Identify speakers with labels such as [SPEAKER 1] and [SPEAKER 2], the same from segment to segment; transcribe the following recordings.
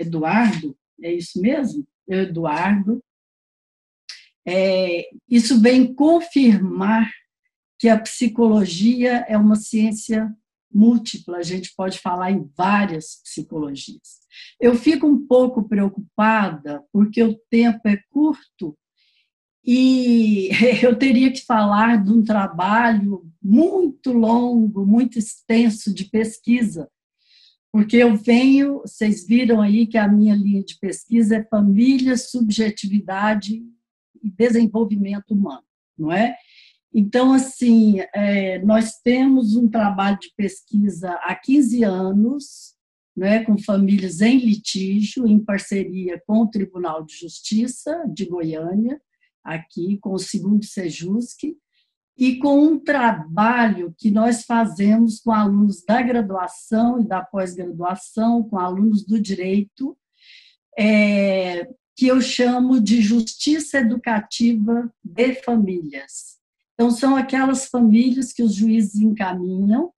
[SPEAKER 1] Eduardo, é isso mesmo? Eduardo, é, isso vem confirmar que a psicologia é uma ciência múltipla, a gente pode falar em várias psicologias. Eu fico um pouco preocupada porque o tempo é curto e eu teria que falar de um trabalho muito longo, muito extenso de pesquisa, porque eu venho, vocês viram aí que a minha linha de pesquisa é família, subjetividade e desenvolvimento humano, não é? Então, assim, é, nós temos um trabalho de pesquisa há 15 anos, né, com famílias em litígio, em parceria com o Tribunal de Justiça de Goiânia, aqui com o segundo Sejusc, e com um trabalho que nós fazemos com alunos da graduação e da pós-graduação, com alunos do direito, é, que eu chamo de justiça educativa de famílias. Então, são aquelas famílias que os juízes encaminham,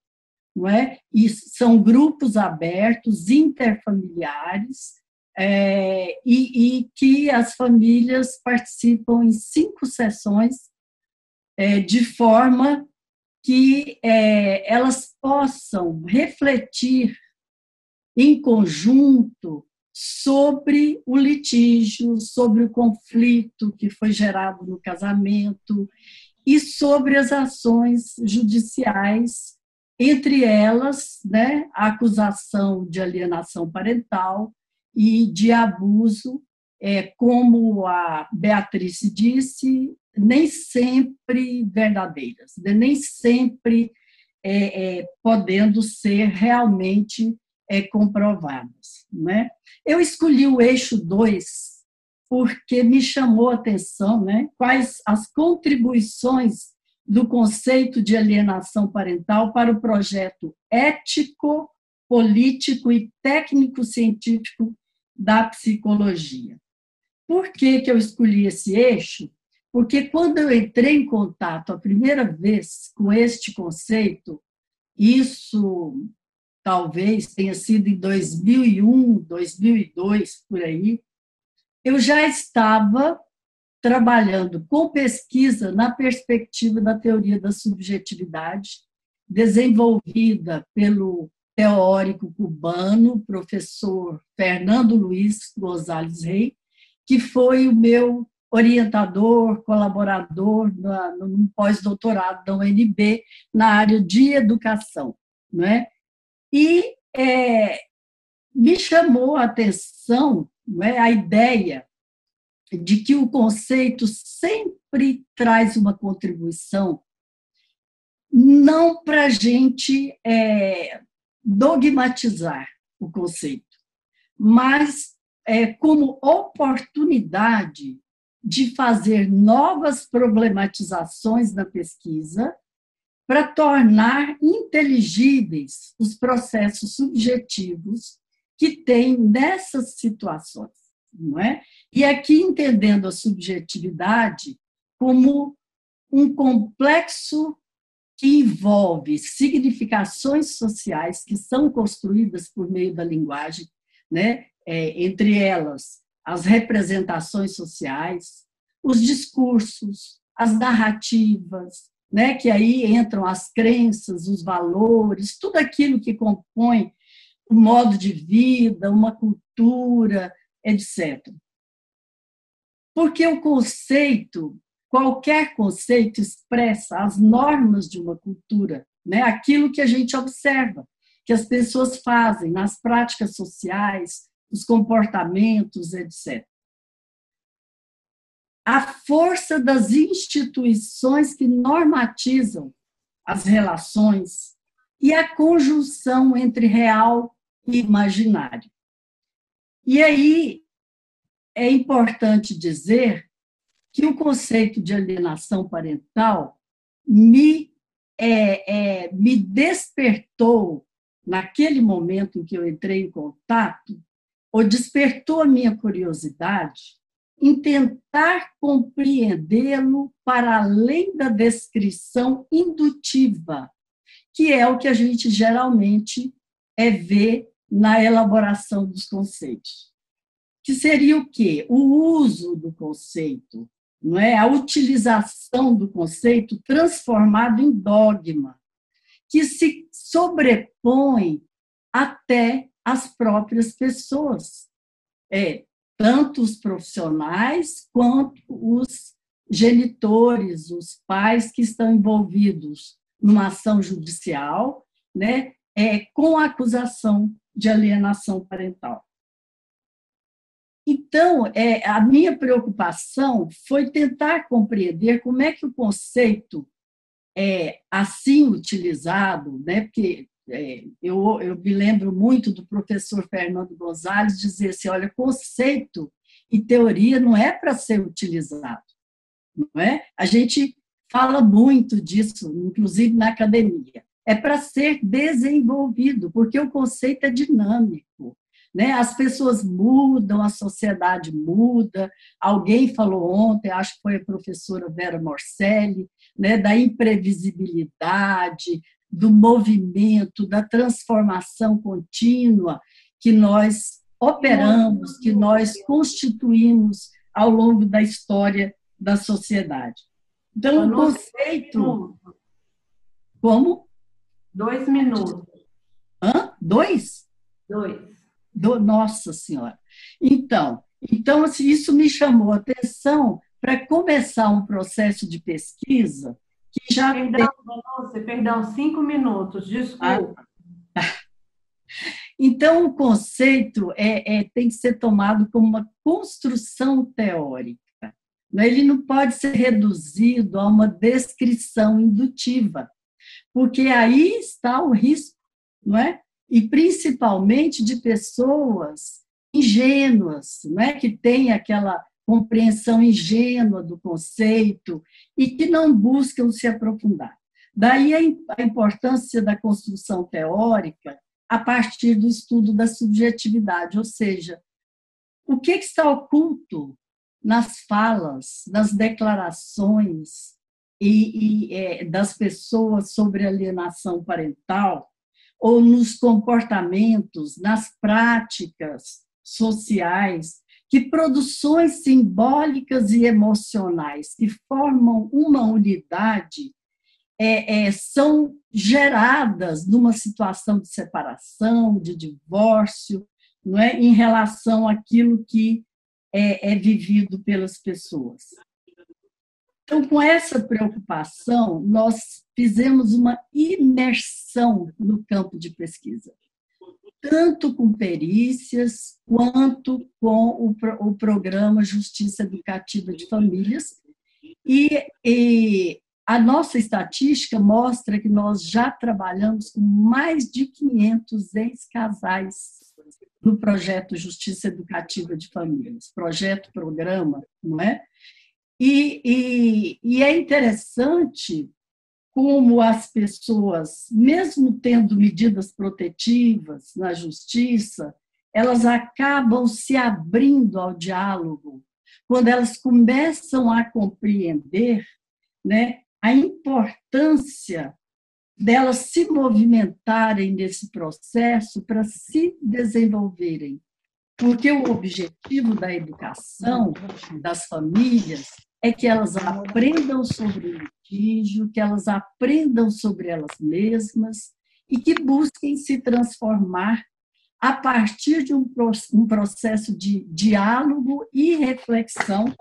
[SPEAKER 1] não é? E são grupos abertos, interfamiliares, é, e, e, que as famílias participam em cinco sessões, é, de forma que é, elas possam refletir em conjunto sobre o litígio, sobre o conflito que foi gerado no casamento e sobre as ações judiciais, entre elas né, a acusação de alienação parental e de abuso, é, como a Beatriz disse, nem sempre verdadeiras, né, nem sempre é, é, podendo ser realmente é, comprovadas. Né? Eu escolhi o eixo 2 porque me chamou a atenção né, quais as contribuições do conceito de alienação parental para o projeto ético, político e técnico-científico da psicologia. Por que, que eu escolhi esse eixo? Porque quando eu entrei em contato a primeira vez com este conceito, isso talvez tenha sido em 2001, 2002, por aí, eu já estava trabalhando com pesquisa na perspectiva da teoria da subjetividade, desenvolvida pelo teórico cubano, professor Fernando Luiz Gonzalez Rey, que foi o meu orientador, colaborador no pós-doutorado da UNB na área de educação, não é? E é, me chamou a atenção é? a ideia de que o conceito sempre traz uma contribuição, não para a gente é, dogmatizar o conceito, mas é, como oportunidade de fazer novas problematizações da pesquisa para tornar inteligíveis os processos subjetivos que tem nessas situações, não é? E aqui entendendo a subjetividade como um complexo que envolve significações sociais que são construídas por meio da linguagem, né? É, entre elas as representações sociais, os discursos, as narrativas, né? Que aí entram as crenças, os valores, tudo aquilo que compõe um modo de vida, uma cultura, etc. Porque o conceito, qualquer conceito, expressa as normas de uma cultura, né? aquilo que a gente observa, que as pessoas fazem nas práticas sociais, os comportamentos, etc. A força das instituições que normatizam as relações e a conjunção entre real imaginário. E aí é importante dizer que o conceito de alienação parental me, é, é, me despertou, naquele momento em que eu entrei em contato, ou despertou a minha curiosidade em tentar compreendê-lo para além da descrição indutiva, que é o que a gente geralmente é ver na elaboração dos conceitos. que seria o quê? O uso do conceito, não é? A utilização do conceito transformado em dogma, que se sobrepõe até as próprias pessoas. É, tanto os profissionais quanto os genitores, os pais que estão envolvidos numa ação judicial, né, é, com a acusação de alienação parental. Então, é, a minha preocupação foi tentar compreender como é que o conceito é assim utilizado, né? porque eu, eu me lembro muito do professor Fernando Gonzalez dizer assim, olha, conceito e teoria não é para ser utilizado, não é? A gente fala muito disso, inclusive na academia. É para ser desenvolvido, porque o conceito é dinâmico. Né? As pessoas mudam, a sociedade muda. Alguém falou ontem, acho que foi a professora Vera Morcelli, né? da imprevisibilidade, do movimento, da transformação contínua que nós operamos, que nós constituímos ao longo da história da sociedade. Então, o conceito. Como?
[SPEAKER 2] Dois minutos.
[SPEAKER 1] Hã? Dois?
[SPEAKER 2] Dois.
[SPEAKER 1] Do, nossa Senhora. Então, então assim, isso me chamou a atenção para começar um processo de pesquisa que já
[SPEAKER 2] perdão, tem... perdão, cinco minutos, desculpa. Ah.
[SPEAKER 1] Então, o conceito é, é, tem que ser tomado como uma construção teórica. Né? Ele não pode ser reduzido a uma descrição indutiva, porque aí está o risco, não é? E principalmente de pessoas ingênuas, não é? Que têm aquela compreensão ingênua do conceito e que não buscam se aprofundar. Daí a importância da construção teórica a partir do estudo da subjetividade, ou seja, o que está oculto nas falas, nas declarações e, e é, das pessoas sobre alienação parental, ou nos comportamentos, nas práticas sociais que produções simbólicas e emocionais que formam uma unidade é, é, são geradas numa situação de separação, de divórcio, não é, em relação àquilo que é, é vivido pelas pessoas. Então, com essa preocupação, nós fizemos uma imersão no campo de pesquisa tanto com perícias quanto com o, o programa Justiça Educativa de Famílias. E, e a nossa estatística mostra que nós já trabalhamos com mais de 500 ex-casais no projeto Justiça Educativa de Famílias, projeto, programa, não é? E, e, e é interessante como as pessoas, mesmo tendo medidas protetivas na justiça, elas acabam se abrindo ao diálogo quando elas começam a compreender né, a importância delas se movimentarem nesse processo para se desenvolverem. Porque o objetivo da educação das famílias é que elas aprendam sobre o litígio, que elas aprendam sobre elas mesmas e que busquem se transformar a partir de um, processo de diálogo e reflexão,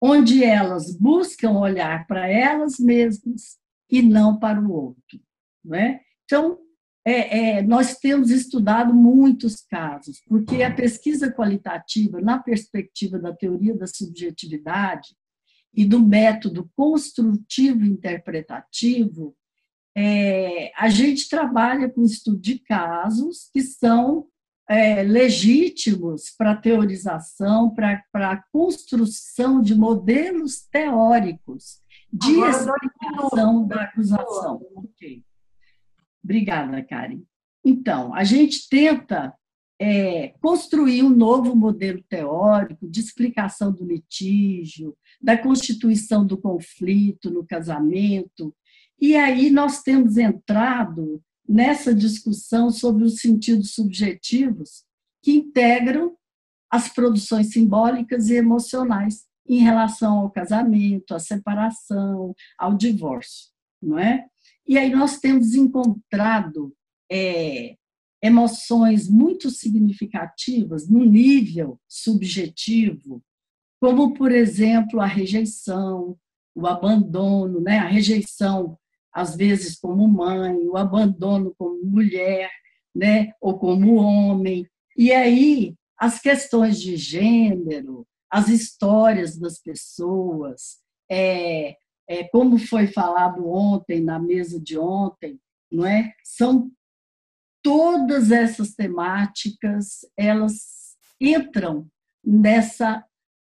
[SPEAKER 1] onde elas buscam olhar para elas mesmas e não para o outro. Não é? Então, é, é, nós temos estudado muitos casos, porque a pesquisa qualitativa, na perspectiva da teoria da subjetividade, e do método construtivo interpretativo, é, a gente trabalha com estudo de casos que são é, legítimos para teorização, para a construção de modelos teóricos de Agora, explicação da acusação. Okay. Obrigada, Karen. Então, a gente tenta é, construir um novo modelo teórico de explicação do litígio, da constituição do conflito no casamento. E aí nós temos entrado nessa discussão sobre os sentidos subjetivos que integram as produções simbólicas e emocionais em relação ao casamento, à separação, ao divórcio, não é? E aí nós temos encontrado é, emoções muito significativas no nível subjetivo, como, por exemplo, a rejeição, o abandono, né? a rejeição, às vezes, como mãe, o abandono como mulher, né? ou como homem. E aí, as questões de gênero, as histórias das pessoas, é, é, como foi falado ontem, na mesa de ontem, não é? São todas essas temáticas, elas entram nessa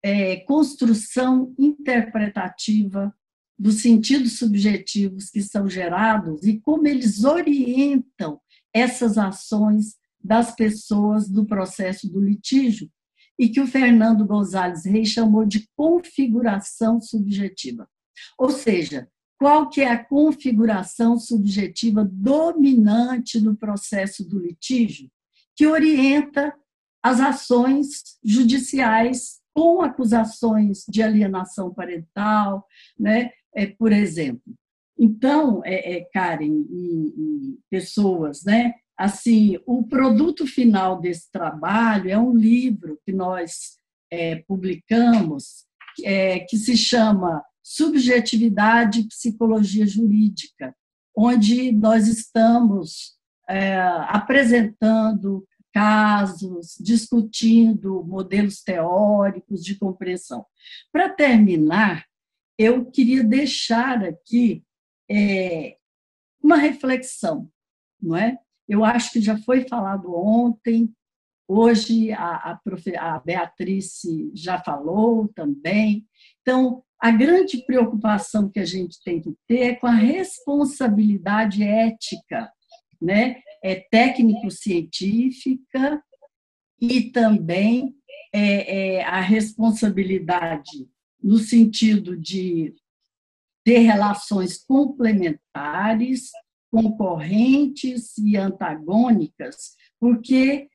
[SPEAKER 1] é, construção interpretativa dos sentidos subjetivos que são gerados e como eles orientam essas ações das pessoas do processo do litígio, e que o Fernando Gonzalez Reis chamou de configuração subjetiva. Ou seja, qual que é a configuração subjetiva dominante no processo do litígio que orienta as ações judiciais com acusações de alienação parental, né? É, por exemplo. Então, é, é Karen e, e pessoas, né? Assim, o produto final desse trabalho é um livro que nós é, publicamos, é, que se chama Subjetividade e Psicologia Jurídica, onde nós estamos é, apresentando casos, discutindo modelos teóricos de compreensão. Para terminar, eu queria deixar aqui é, uma reflexão, não é? Eu acho que já foi falado ontem, hoje a, a, a Beatriz já falou também. Então, a grande preocupação que a gente tem que ter é com a responsabilidade ética, né? É técnico-científica e também é, é a responsabilidade no sentido de ter relações complementares, concorrentes e antagônicas, porque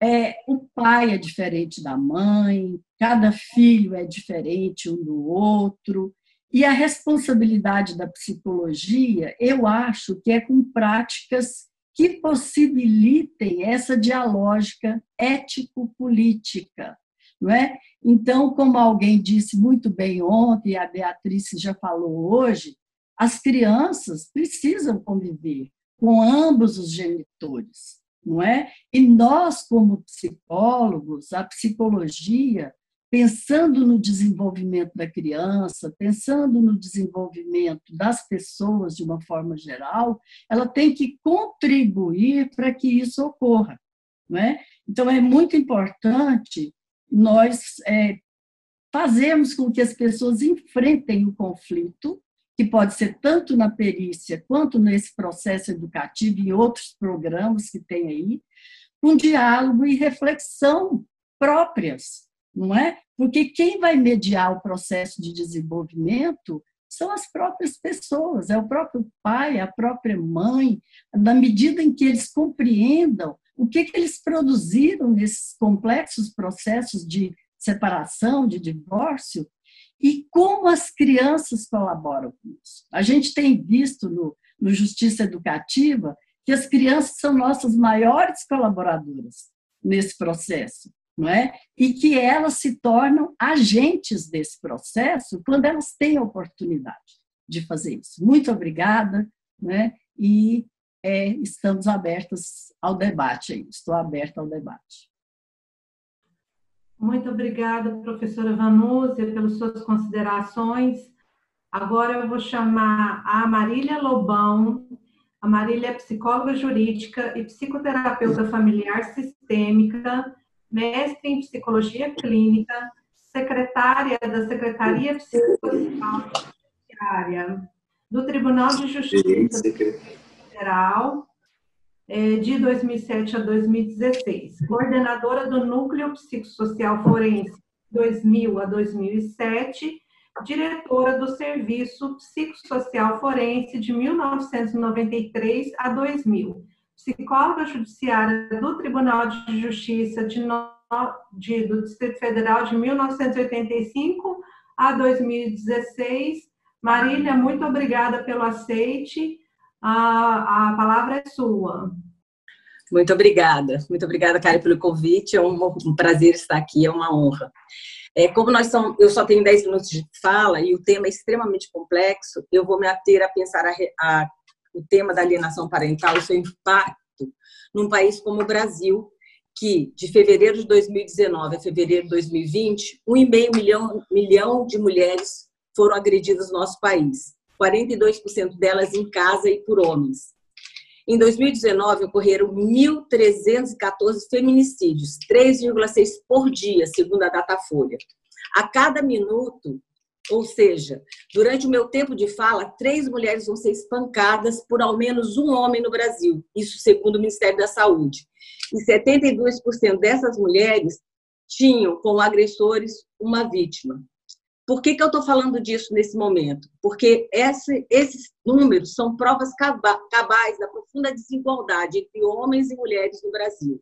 [SPEAKER 1] é, o pai é diferente da mãe, cada filho é diferente um do outro, e a responsabilidade da psicologia, eu acho que é com práticas que possibilitem essa dialógica ético-política, não é? Então, como alguém disse muito bem ontem, a Beatriz já falou hoje, as crianças precisam conviver com ambos os genitores não é? E nós, como psicólogos, a psicologia, pensando no desenvolvimento da criança, pensando no desenvolvimento das pessoas de uma forma geral, ela tem que contribuir para que isso ocorra, não é? Então é muito importante nós é, fazermos com que as pessoas enfrentem o conflito que pode ser tanto na perícia quanto nesse processo educativo e outros programas que tem aí, com diálogo e reflexão próprias, não é? Porque quem vai mediar o processo de desenvolvimento são as próprias pessoas, é o próprio pai, a própria mãe, na medida em que eles compreendam o que, que eles produziram nesses complexos processos de separação, de divórcio, e como as crianças colaboram com isso. A gente tem visto no, no Justiça Educativa que as crianças são nossas maiores colaboradoras nesse processo, não é? E que elas se tornam agentes desse processo quando elas têm a oportunidade de fazer isso. Muito obrigada, né? E é, estamos abertas ao debate. Aí. Estou aberta ao debate.
[SPEAKER 2] Muito obrigada, professora Vanúzia, pelas suas considerações. Agora eu vou chamar a Marília Lobão. A Marília é psicóloga jurídica e psicoterapeuta familiar sistêmica, mestre em psicologia clínica, secretária da Secretaria Psicossocial do Tribunal de Justiça Federal é, de 2007 a 2016, coordenadora do Núcleo Psicossocial Forense 2000 a 2007, diretora do Serviço Psicossocial Forense de 1993 a 2000, psicóloga judiciária do Tribunal de Justiça de de, do Distrito Federal de 1985 a 2016. Marília, muito obrigada pelo aceite. A, a palavra é sua.
[SPEAKER 3] Muito obrigada. Muito obrigada, Karen, pelo convite. É um, um prazer estar aqui, é uma honra. É, como nós somos, eu só tenho 10 minutos de fala e o tema é extremamente complexo, eu vou me ater a pensar a, a, o tema da alienação parental e seu impacto num país como o Brasil, que de fevereiro de 2019 a fevereiro de 2020, 1,5 milhão, milhão de mulheres foram agredidas no nosso país, 42% delas em casa e por homens. Em 2019, ocorreram 1.314 feminicídios, 3,6 por dia, segundo a Datafolha. A cada minuto, ou seja, durante o meu tempo de fala, três mulheres vão ser espancadas por ao menos um homem no Brasil, isso segundo o Ministério da Saúde. E 72% dessas mulheres tinham como agressores uma vítima. Por que, que eu estou falando disso nesse momento? Porque esse, esses números são provas cabais da profunda desigualdade entre homens e mulheres no Brasil.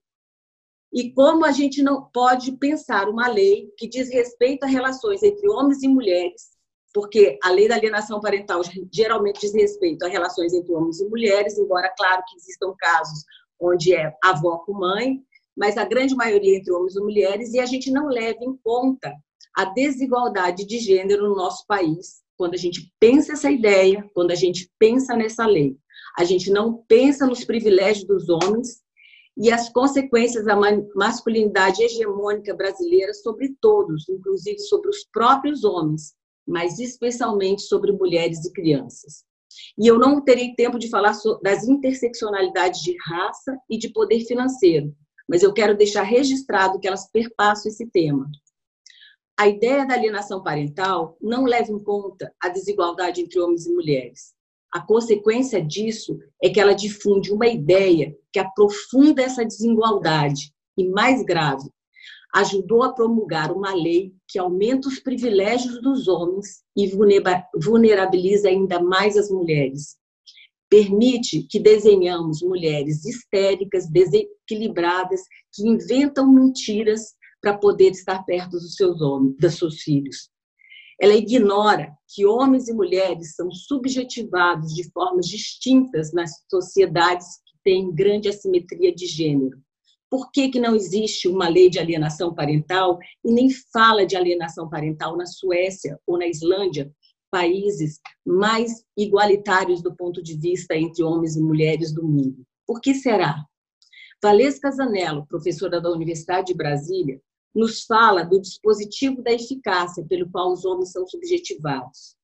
[SPEAKER 3] E como a gente não pode pensar uma lei que diz respeito a relações entre homens e mulheres, porque a lei da alienação parental geralmente diz respeito a relações entre homens e mulheres, embora, claro, que existam casos onde é avó com mãe, mas a grande maioria entre homens e mulheres, e a gente não leva em conta a desigualdade de gênero no nosso país, quando a gente pensa essa ideia, quando a gente pensa nessa lei. A gente não pensa nos privilégios dos homens e as consequências da masculinidade hegemônica brasileira sobre todos, inclusive sobre os próprios homens, mas especialmente sobre mulheres e crianças. E eu não terei tempo de falar das interseccionalidades de raça e de poder financeiro, mas eu quero deixar registrado que elas perpassam esse tema. A ideia da alienação parental não leva em conta a desigualdade entre homens e mulheres. A consequência disso é que ela difunde uma ideia que aprofunda essa desigualdade e, mais grave, ajudou a promulgar uma lei que aumenta os privilégios dos homens e vulnerabiliza ainda mais as mulheres. Permite que desenhamos mulheres histéricas, desequilibradas, que inventam mentiras para poder estar perto dos seus homens, dos seus filhos. Ela ignora que homens e mulheres são subjetivados de formas distintas nas sociedades que têm grande assimetria de gênero. Por que, que não existe uma lei de alienação parental e nem fala de alienação parental na Suécia ou na Islândia, países mais igualitários do ponto de vista entre homens e mulheres do mundo? Por que será? Valesca Zanello, professora da Universidade de Brasília, nos fala do dispositivo da eficácia pelo qual os homens são subjetivados.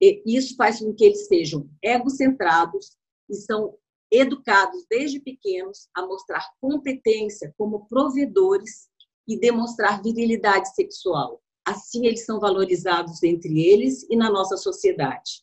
[SPEAKER 3] E isso faz com que eles sejam egocentrados e são educados desde pequenos a mostrar competência como provedores e demonstrar virilidade sexual. Assim, eles são valorizados entre eles e na nossa sociedade.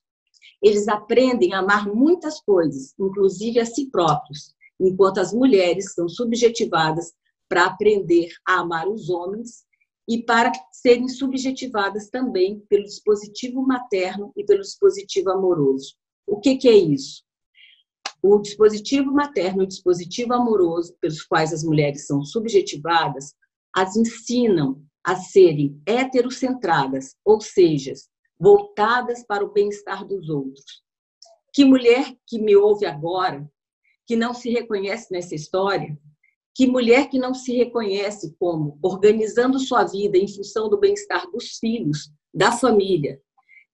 [SPEAKER 3] Eles aprendem a amar muitas coisas, inclusive a si próprios, enquanto as mulheres são subjetivadas para aprender a amar os homens e para serem subjetivadas também pelo dispositivo materno e pelo dispositivo amoroso. O que, que é isso? O dispositivo materno e o dispositivo amoroso, pelos quais as mulheres são subjetivadas, as ensinam a serem heterocentradas, ou seja, voltadas para o bem-estar dos outros. Que mulher que me ouve agora, que não se reconhece nessa história, que mulher que não se reconhece como organizando sua vida em função do bem-estar dos filhos, da família,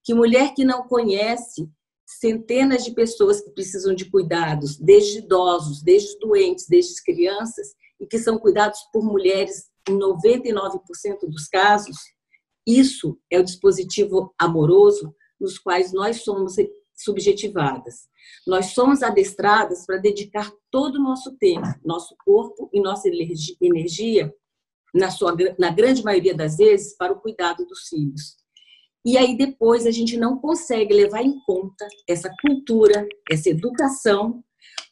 [SPEAKER 3] que mulher que não conhece centenas de pessoas que precisam de cuidados, desde idosos, desde doentes, desde crianças, e que são cuidados por mulheres em 99% dos casos, isso é o dispositivo amoroso nos quais nós somos subjetivadas. Nós somos adestradas para dedicar todo o nosso tempo, nosso corpo e nossa energia, na, sua, na grande maioria das vezes, para o cuidado dos filhos. E aí depois a gente não consegue levar em conta essa cultura, essa educação,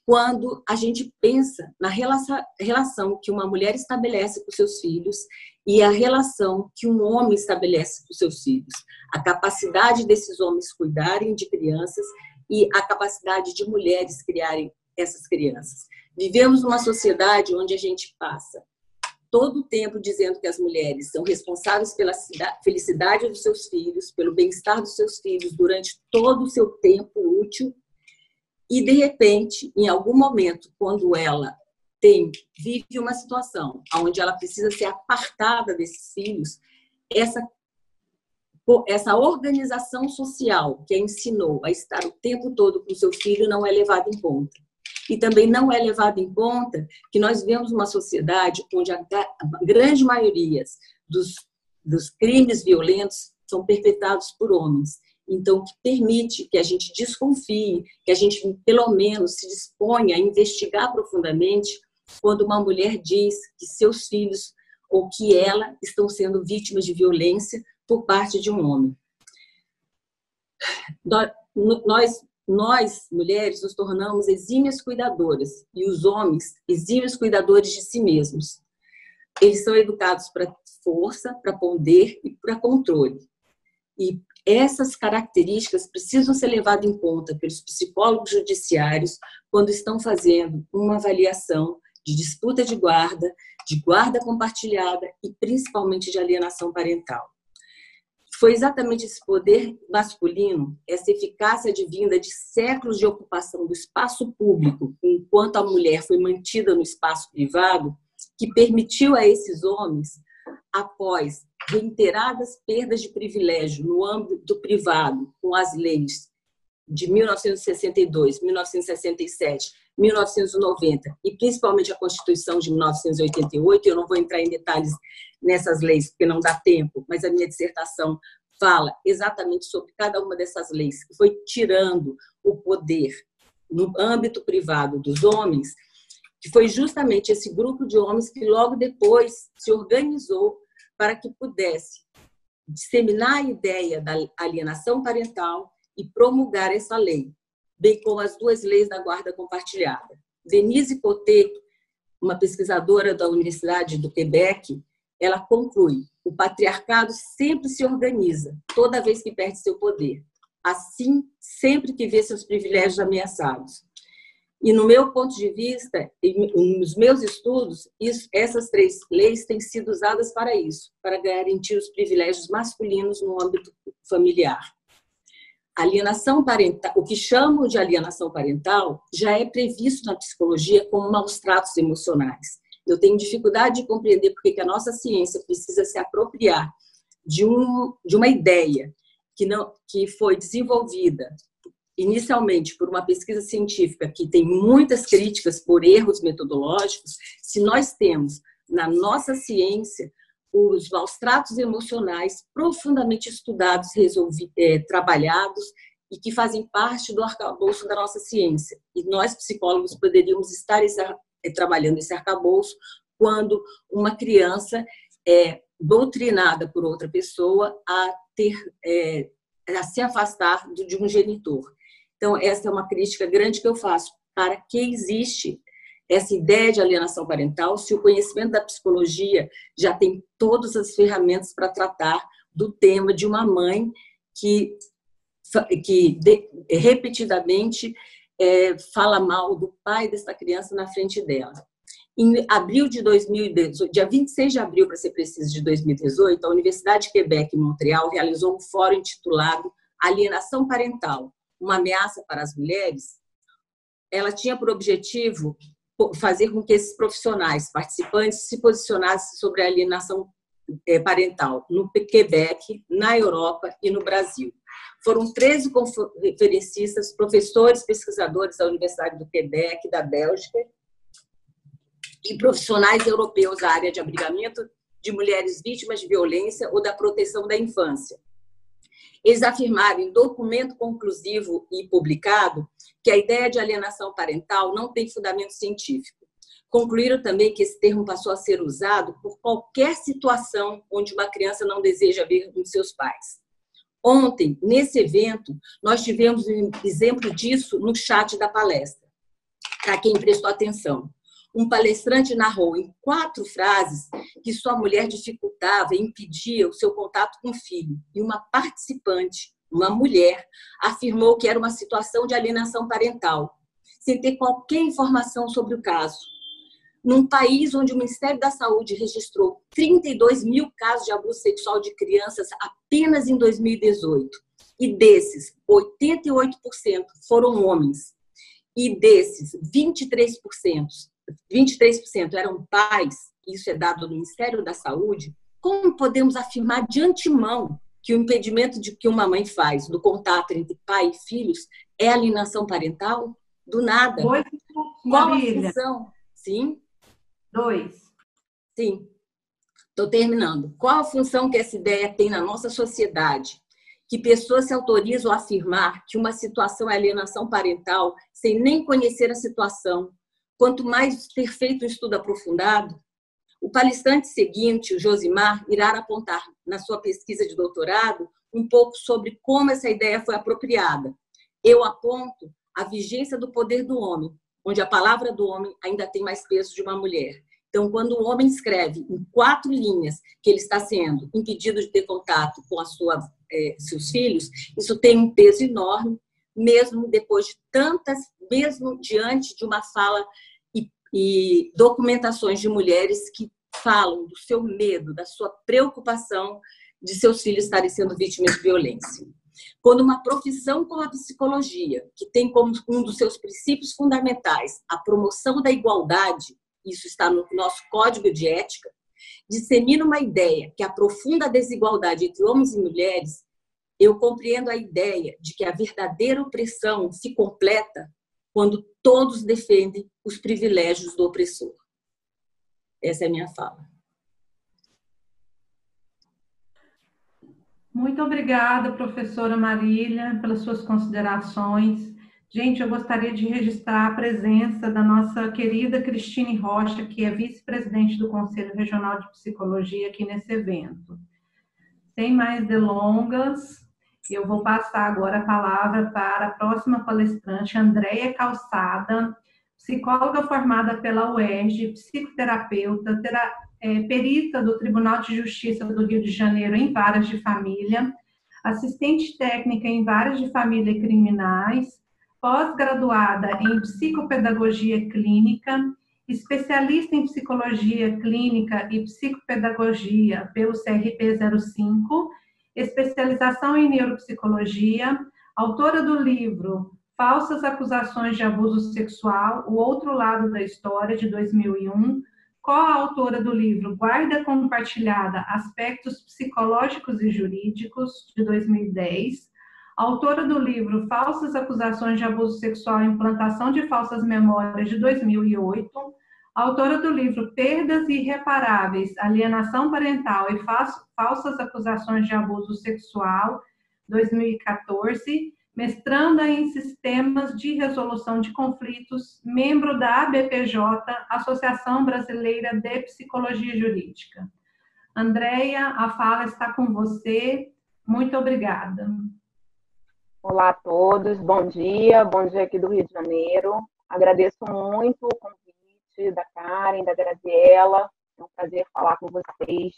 [SPEAKER 3] quando a gente pensa na relação que uma mulher estabelece com seus filhos e a relação que um homem estabelece com seus filhos. A capacidade desses homens cuidarem de crianças e a capacidade de mulheres criarem essas crianças. Vivemos numa sociedade onde a gente passa todo o tempo dizendo que as mulheres são responsáveis pela felicidade dos seus filhos, pelo bem-estar dos seus filhos durante todo o seu tempo útil. E, de repente, em algum momento, quando ela tem vive uma situação onde ela precisa ser apartada desses filhos, essa essa organização social que a ensinou a estar o tempo todo com seu filho não é levada em conta. E também não é levado em conta que nós vemos uma sociedade onde a grande maioria dos, dos crimes violentos são perpetrados por homens. Então, que permite que a gente desconfie, que a gente, pelo menos, se disponha a investigar profundamente quando uma mulher diz que seus filhos ou que ela estão sendo vítimas de violência por parte de um homem. Nós nós, mulheres, nos tornamos exímias cuidadoras e os homens, exímios cuidadores de si mesmos. Eles são educados para força, para poder e para controle. E essas características precisam ser levadas em conta pelos psicólogos judiciários quando estão fazendo uma avaliação de disputa de guarda, de guarda compartilhada e principalmente de alienação parental. Foi exatamente esse poder masculino, essa eficácia advinda de séculos de ocupação do espaço público, enquanto a mulher foi mantida no espaço privado, que permitiu a esses homens, após reiteradas perdas de privilégio no âmbito privado, com as leis de 1962, 1967, 1990 e principalmente a Constituição de 1988, eu não vou entrar em detalhes nessas leis, porque não dá tempo, mas a minha dissertação fala exatamente sobre cada uma dessas leis, que foi tirando o poder no âmbito privado dos homens, que foi justamente esse grupo de homens que logo depois se organizou para que pudesse disseminar a ideia da alienação parental e promulgar essa lei, bem como as duas leis da guarda compartilhada. Denise Cotet, uma pesquisadora da Universidade do Quebec, ela conclui: o patriarcado sempre se organiza, toda vez que perde seu poder. Assim, sempre que vê seus privilégios ameaçados. E no meu ponto de vista, nos meus estudos, isso, essas três leis têm sido usadas para isso, para garantir os privilégios masculinos no âmbito familiar. Alienação parental, o que chamam de alienação parental, já é previsto na psicologia como maus tratos emocionais. Eu tenho dificuldade de compreender porque que a nossa ciência precisa se apropriar de, um, de uma ideia que, não, que foi desenvolvida inicialmente por uma pesquisa científica que tem muitas críticas por erros metodológicos, se nós temos na nossa ciência os maus tratos emocionais profundamente estudados, resolvi, é, trabalhados e que fazem parte do arcabouço da nossa ciência. E nós, psicólogos, poderíamos estar é, trabalhando esse arcabouço quando uma criança é doutrinada por outra pessoa a ter é, a se afastar de um genitor. Então essa é uma crítica grande que eu faço para que existe essa ideia de alienação parental se o conhecimento da psicologia já tem todas as ferramentas para tratar do tema de uma mãe que que repetidamente é, fala mal do pai dessa criança na frente dela. Em abril de 2018, dia 26 de abril, para ser preciso, de 2018, a Universidade de Quebec, em Montreal, realizou um fórum intitulado Alienação Parental, uma ameaça para as mulheres. Ela tinha por objetivo fazer com que esses profissionais participantes se posicionassem sobre a alienação é, parental no Quebec, na Europa e no Brasil. Foram 13 conferencistas, professores, pesquisadores da Universidade do Quebec, da Bélgica, e profissionais europeus da área de abrigamento de mulheres vítimas de violência ou da proteção da infância. Eles afirmaram em documento conclusivo e publicado que a ideia de alienação parental não tem fundamento científico. Concluíram também que esse termo passou a ser usado por qualquer situação onde uma criança não deseja ver de seus pais. Ontem, nesse evento, nós tivemos um exemplo disso no chat da palestra, para quem prestou atenção. Um palestrante narrou em quatro frases que sua mulher dificultava e impedia o seu contato com o filho. E uma participante, uma mulher, afirmou que era uma situação de alienação parental, sem ter qualquer informação sobre o caso. num país onde o Ministério da Saúde registrou 32 mil casos de abuso sexual de crianças apenas em 2018, e desses, 88% foram homens, e desses, 23%, 23% eram pais, isso é dado do Ministério da Saúde, como podemos afirmar de antemão que o impedimento de que uma mãe faz do contato entre pai e filhos é alienação parental? Do nada.
[SPEAKER 2] Dois,
[SPEAKER 3] Qual a função? Sim?
[SPEAKER 2] Dois.
[SPEAKER 3] Sim. Estou terminando. Qual a função que essa ideia tem na nossa sociedade? Que pessoas se autorizam a afirmar que uma situação é alienação parental sem nem conhecer a situação, quanto mais ter feito um estudo aprofundado? O palestrante seguinte, o Josimar, irá apontar na sua pesquisa de doutorado um pouco sobre como essa ideia foi apropriada. Eu aponto a vigência do poder do homem, onde a palavra do homem ainda tem mais peso de uma mulher. Então, quando o homem escreve em quatro linhas que ele está sendo impedido de ter contato com a sua, eh, seus filhos, isso tem um peso enorme, mesmo depois de tantas, mesmo diante de uma fala e documentações de mulheres que falam do seu medo, da sua preocupação de seus filhos estarem sendo vítimas de violência. Quando uma profissão como a psicologia, que tem como um dos seus princípios fundamentais a promoção da igualdade, isso está no nosso código de ética, dissemina uma ideia que aprofunda a desigualdade entre homens e mulheres, eu compreendo a ideia de que a verdadeira opressão se completa quando todos defendem os privilégios do opressor. Essa é a minha fala.
[SPEAKER 2] Muito obrigada, professora Marília, pelas suas considerações. Gente, eu gostaria de registrar a presença da nossa querida Cristine Rocha, que é vice-presidente do Conselho Regional de Psicologia aqui nesse evento. Sem mais delongas, eu vou passar agora a palavra para a próxima palestrante, Andréia Calçada, psicóloga formada pela UERJ, psicoterapeuta, tera, é, perita do Tribunal de Justiça do Rio de Janeiro em varas de família, assistente técnica em varas de família e criminais, pós-graduada em psicopedagogia clínica, especialista em psicologia clínica e psicopedagogia pelo CRP 05 especialização em neuropsicologia, autora do livro Falsas Acusações de Abuso Sexual, O Outro Lado da História, de 2001, co-autora do livro Guarda Compartilhada, Aspectos Psicológicos e Jurídicos, de 2010, autora do livro Falsas Acusações de Abuso Sexual e Implantação de Falsas Memórias, de 2008, autora do livro Perdas Irreparáveis, Alienação Parental e Falsas Acusações de Abuso Sexual, 2014, mestranda em Sistemas de Resolução de Conflitos, membro da ABPJ, Associação Brasileira de Psicologia Jurídica. Andréia, a fala está com você. Muito obrigada.
[SPEAKER 4] Olá a todos, bom dia, bom dia aqui do Rio de Janeiro. Agradeço muito o convite da Karen, da Graziella. É um prazer falar com vocês.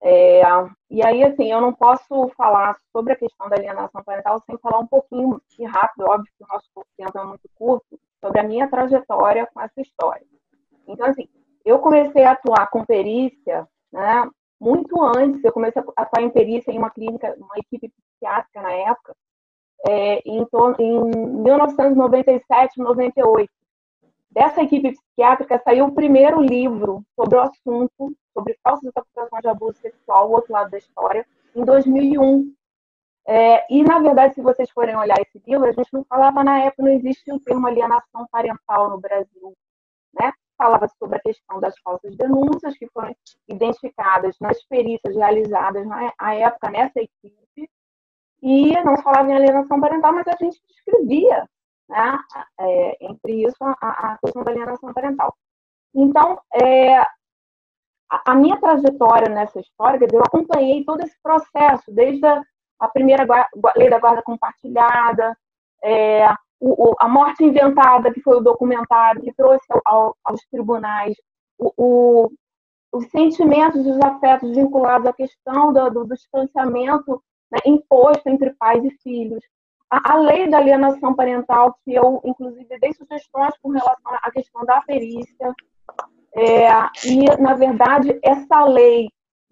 [SPEAKER 4] É, e aí, assim, eu não posso falar sobre a questão da alienação parental sem falar um pouquinho, e rápido, óbvio que o nosso tempo é muito curto, sobre a minha trajetória com essa história. Então, assim, eu comecei a atuar com perícia, né, muito antes, eu comecei a atuar em perícia em uma clínica, uma equipe psiquiátrica na época, é, em, em 1997, 98 dessa equipe psiquiátrica saiu o primeiro livro sobre o assunto, sobre falsas acusações de abuso sexual, o outro lado da história, em 2001. É, e, na verdade, se vocês forem olhar esse livro, a gente não falava na época, não existia o termo alienação parental no Brasil. Né? Falava sobre a questão das falsas denúncias que foram identificadas nas perícias realizadas na época nessa equipe, e não se falava em alienação parental, mas a gente descrevia né? É, entre isso a, a, questão da alienação parental. Então, é, a, a, minha trajetória nessa história, eu acompanhei todo esse processo, desde a, a primeira lei da guarda compartilhada, é, o, o, a morte inventada, que foi o documentário que trouxe ao, aos tribunais o, os sentimentos e os afetos vinculados à questão do, do distanciamento né, imposto entre pais e filhos, a, a, lei da alienação parental, que eu, inclusive, dei sugestões com relação à questão da perícia, É, e, na verdade, essa lei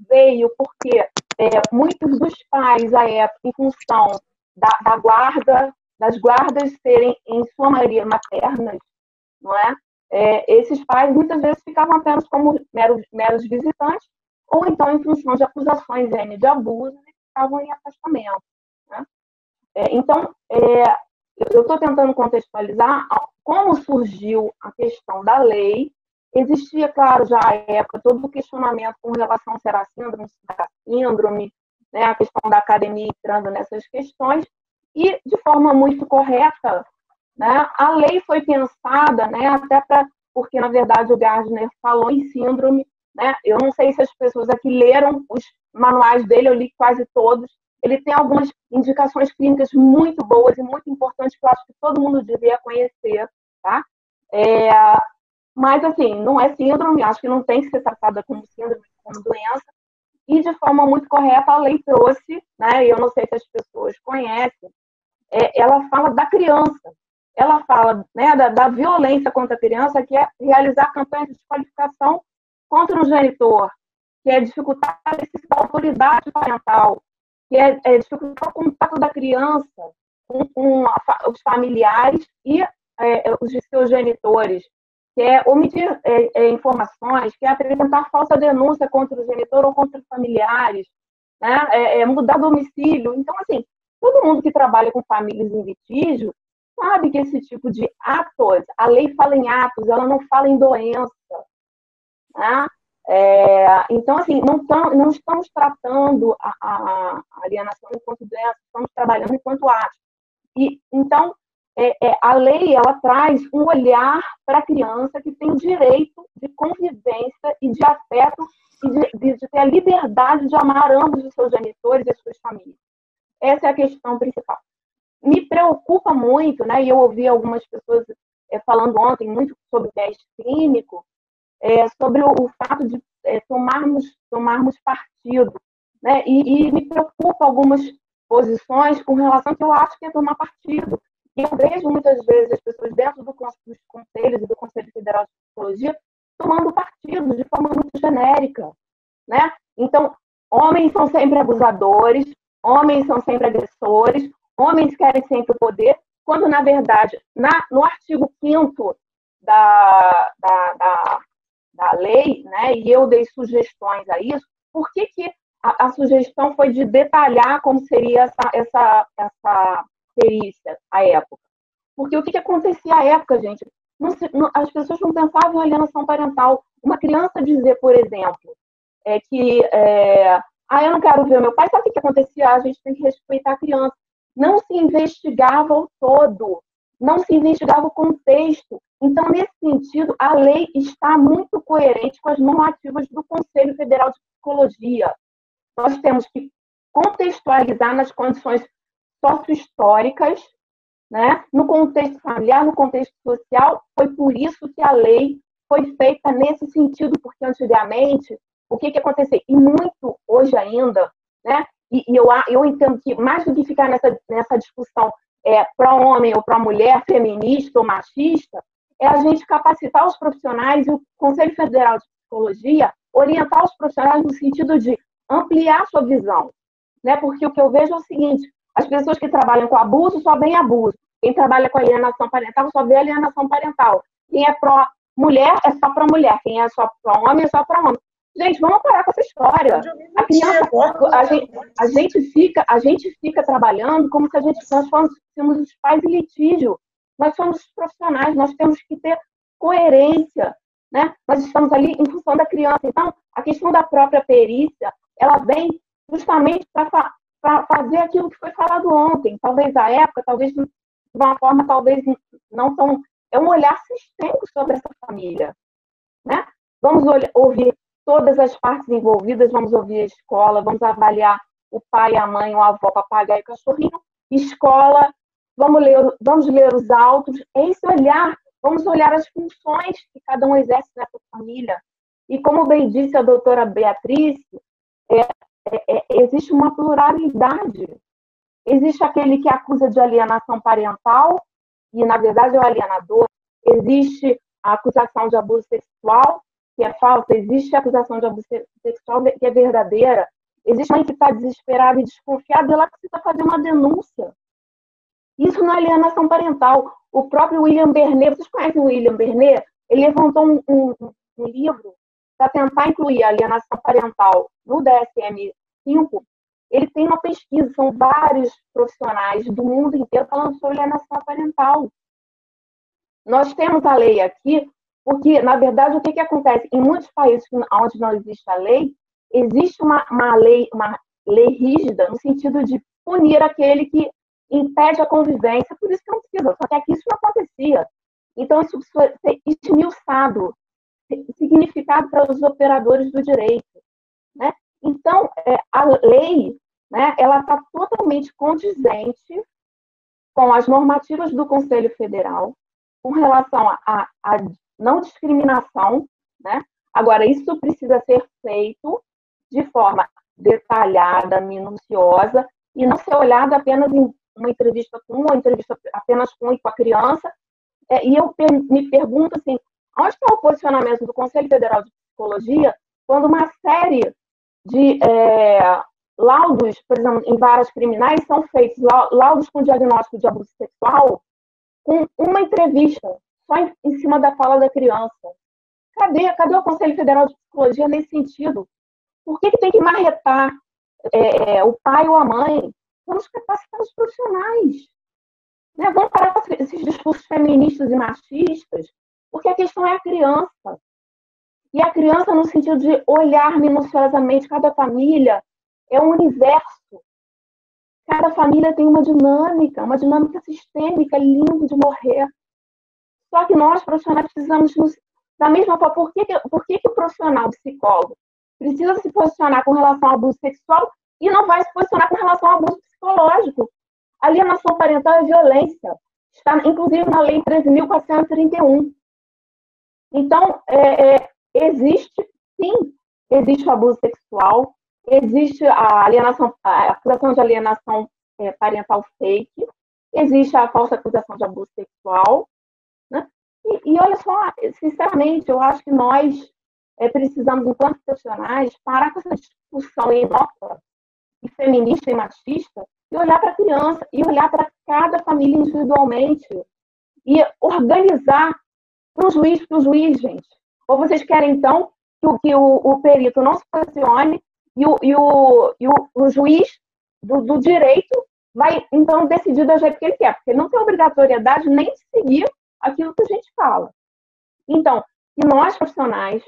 [SPEAKER 4] veio porque é, muitos dos pais, à época, em função da, da, guarda, das guardas serem, em sua maioria, maternas, não é? é? esses pais muitas vezes ficavam apenas como meros, meros visitantes, ou então em função de acusações N de abuso, e ficavam em afastamento. Né? É, então, é, eu estou tentando contextualizar como surgiu a questão da lei. Existia, claro, já à época, todo o questionamento com relação se era síndrome, se era síndrome, né, a questão da academia entrando nessas questões, e de forma muito correta, né, a lei foi pensada, né, até para, porque na verdade o Gardner falou em síndrome, né, eu não sei se as pessoas aqui leram os manuais dele, eu li quase todos, ele tem algumas indicações clínicas muito boas e muito importantes que eu acho que todo mundo devia conhecer, tá? É, mas, assim, não é síndrome, acho que não tem que ser tratada como síndrome, como doença, e de forma muito correta a lei trouxe, né, eu não sei se as pessoas conhecem, é, ela fala da criança, ela fala né, da, da, violência contra a criança, que é realizar campanhas de desqualificação contra o genitor, que é dificultar a autoridade parental, que é, é dificultar o contato da criança com, com a, os familiares e é, os seus genitores, que é omitir é, é, informações, que é apresentar falsa denúncia contra o genitor ou contra os familiares, né? É, é, mudar domicílio. Então, assim, todo mundo que trabalha com famílias em litígio sabe que esse tipo de atos, a lei fala em atos, ela não fala em doença. Né? É, então, assim, não, tam, não estamos tratando a, a, alienação enquanto doença, estamos trabalhando enquanto ato. E, então, é, é, a lei ela traz um olhar para a criança que tem direito de convivência e de afeto e de, de, de, ter a liberdade de amar ambos os seus genitores e as suas famílias. Essa é a questão principal. Me preocupa muito, né, e eu ouvi algumas pessoas é, falando ontem muito sobre o teste clínico, é, sobre o, o, fato de é, tomarmos, tomarmos partido. Né? E, e, me preocupa algumas posições com relação que eu acho que é tomar partido. E eu vejo muitas vezes as pessoas dentro do, dos conselhos e do Conselho Federal de Psicologia tomando partido de forma muito genérica. Né? Então, homens são sempre abusadores, homens são sempre agressores, homens querem sempre o poder, quando, na verdade, na, no artigo 5 da, da, da, da lei, né, e eu dei sugestões a isso, por que, que a, a sugestão foi de detalhar como seria essa, essa, essa perícia à época? Porque o que, que acontecia à época, gente? Não se, não, as pessoas não pensavam em alienação parental. Uma criança dizer, por exemplo, é que é, ah, eu não quero ver meu pai, sabe o que, que acontecia? A gente tem que respeitar a criança. Não se investigava o todo, não se investigava o contexto. Então, nesse sentido, a lei está muito coerente com as normativas do Conselho Federal de Psicologia. Nós temos que contextualizar nas condições sociohistóricas, né? no contexto familiar, no contexto social. Foi por isso que a lei foi feita nesse sentido, porque antigamente, o que, que acontecia? E muito hoje ainda, né? e, e eu, eu entendo que, mais do que ficar nessa, nessa discussão é, para homem ou para mulher, feminista ou machista, é a gente capacitar os profissionais e o Conselho Federal de Psicologia orientar os profissionais no sentido de ampliar sua visão. Né? Porque o que eu vejo é o seguinte: as pessoas que trabalham com abuso só veem abuso. Quem trabalha com alienação parental só vê alienação parental. Quem é pró mulher é só para mulher. Quem é só pró homem é só para homem. Gente, vamos parar com essa história. A criança, a gente, a gente fica, a gente fica trabalhando como se a gente nós fôssemos os pais em litígio. Nós somos profissionais, nós temos que ter coerência, né? Nós estamos ali em função da criança. Então, a questão da própria perícia, ela vem justamente para fazer aquilo que foi falado ontem. Talvez a época, talvez de uma forma, talvez não tão. É um olhar sistêmico sobre essa família, né? Vamos ouvir todas as partes envolvidas, vamos ouvir a escola, vamos avaliar o pai, a mãe, o avô, o papagaio, o cachorrinho, escola, vamos ler, vamos ler os autos, é esse olhar, vamos olhar as funções que cada um exerce nessa família. E como bem disse a doutora Beatriz, é, é, é, existe uma pluralidade. Existe aquele que acusa de alienação parental, e na verdade é o alienador. Existe a acusação de abuso sexual, que é falsa, existe acusação de abuso sexual que é verdadeira, existe mãe que está desesperada e desconfiada, ela precisa fazer uma denúncia. Isso não é alienação parental. O próprio William Bernet, vocês conhecem o William Bernet? Ele levantou um, um, um livro para tentar incluir a alienação parental no DSM-5. Ele tem uma pesquisa, são vários profissionais do mundo inteiro falando sobre alienação parental. Nós temos a lei aqui, porque, na verdade, o que, que acontece? Em muitos países onde não existe a lei, existe uma, uma, lei, uma lei rígida no sentido de punir aquele que impede a convivência, por isso que não precisa. Só que aqui isso não acontecia. Então, isso precisa ser esmiuçado, significado para os operadores do direito. Né? Então, é, a lei, né, ela está totalmente condizente com as normativas do Conselho Federal com relação à não discriminação, né? Agora, isso precisa ser feito de forma detalhada, minuciosa, e não ser olhado apenas em uma entrevista com uma entrevista apenas com e com a criança. É, e eu me pergunto assim, onde está o posicionamento do Conselho Federal de Psicologia quando uma série de é, laudos, por exemplo, em varas criminais são feitos, laudos com diagnóstico de abuso sexual, com uma entrevista, só em, em cima da fala da criança. Cadê, cadê o Conselho Federal de Psicologia nesse sentido? Por que, que tem que marretar é, o pai ou a mãe? Vamos capacitar os profissionais. Né? Vamos parar com esses discursos feministas e machistas, porque a questão é a criança. E a criança, no sentido de olhar minuciosamente cada família, é um universo. Cada família tem uma dinâmica, uma dinâmica sistêmica, lindo de morrer. Só que nós, profissionais, precisamos, nos, da mesma forma, por que, por que, que o profissional psicólogo precisa se posicionar com relação ao abuso sexual e não vai se posicionar com relação ao abuso psicológico? Alienação parental é violência. Está, inclusive, na Lei 13.431. Então, é, é, existe, sim, existe o abuso sexual, existe a alienação, a acusação de alienação é, parental fake, existe a falsa acusação de abuso sexual, né? E, e olha só, sinceramente, eu acho que nós é, precisamos, enquanto profissionais, parar com essa discussão inócua e feminista e machista e olhar para a criança e olhar para cada família individualmente e organizar para o juiz, para o juiz, gente. Ou vocês querem, então, que o, o, perito não se posicione e o, e o, e o, o juiz do, do, direito vai, então, decidir do jeito que ele quer, porque não tem obrigatoriedade nem de seguir aquilo que a gente fala. Então, que nós, profissionais,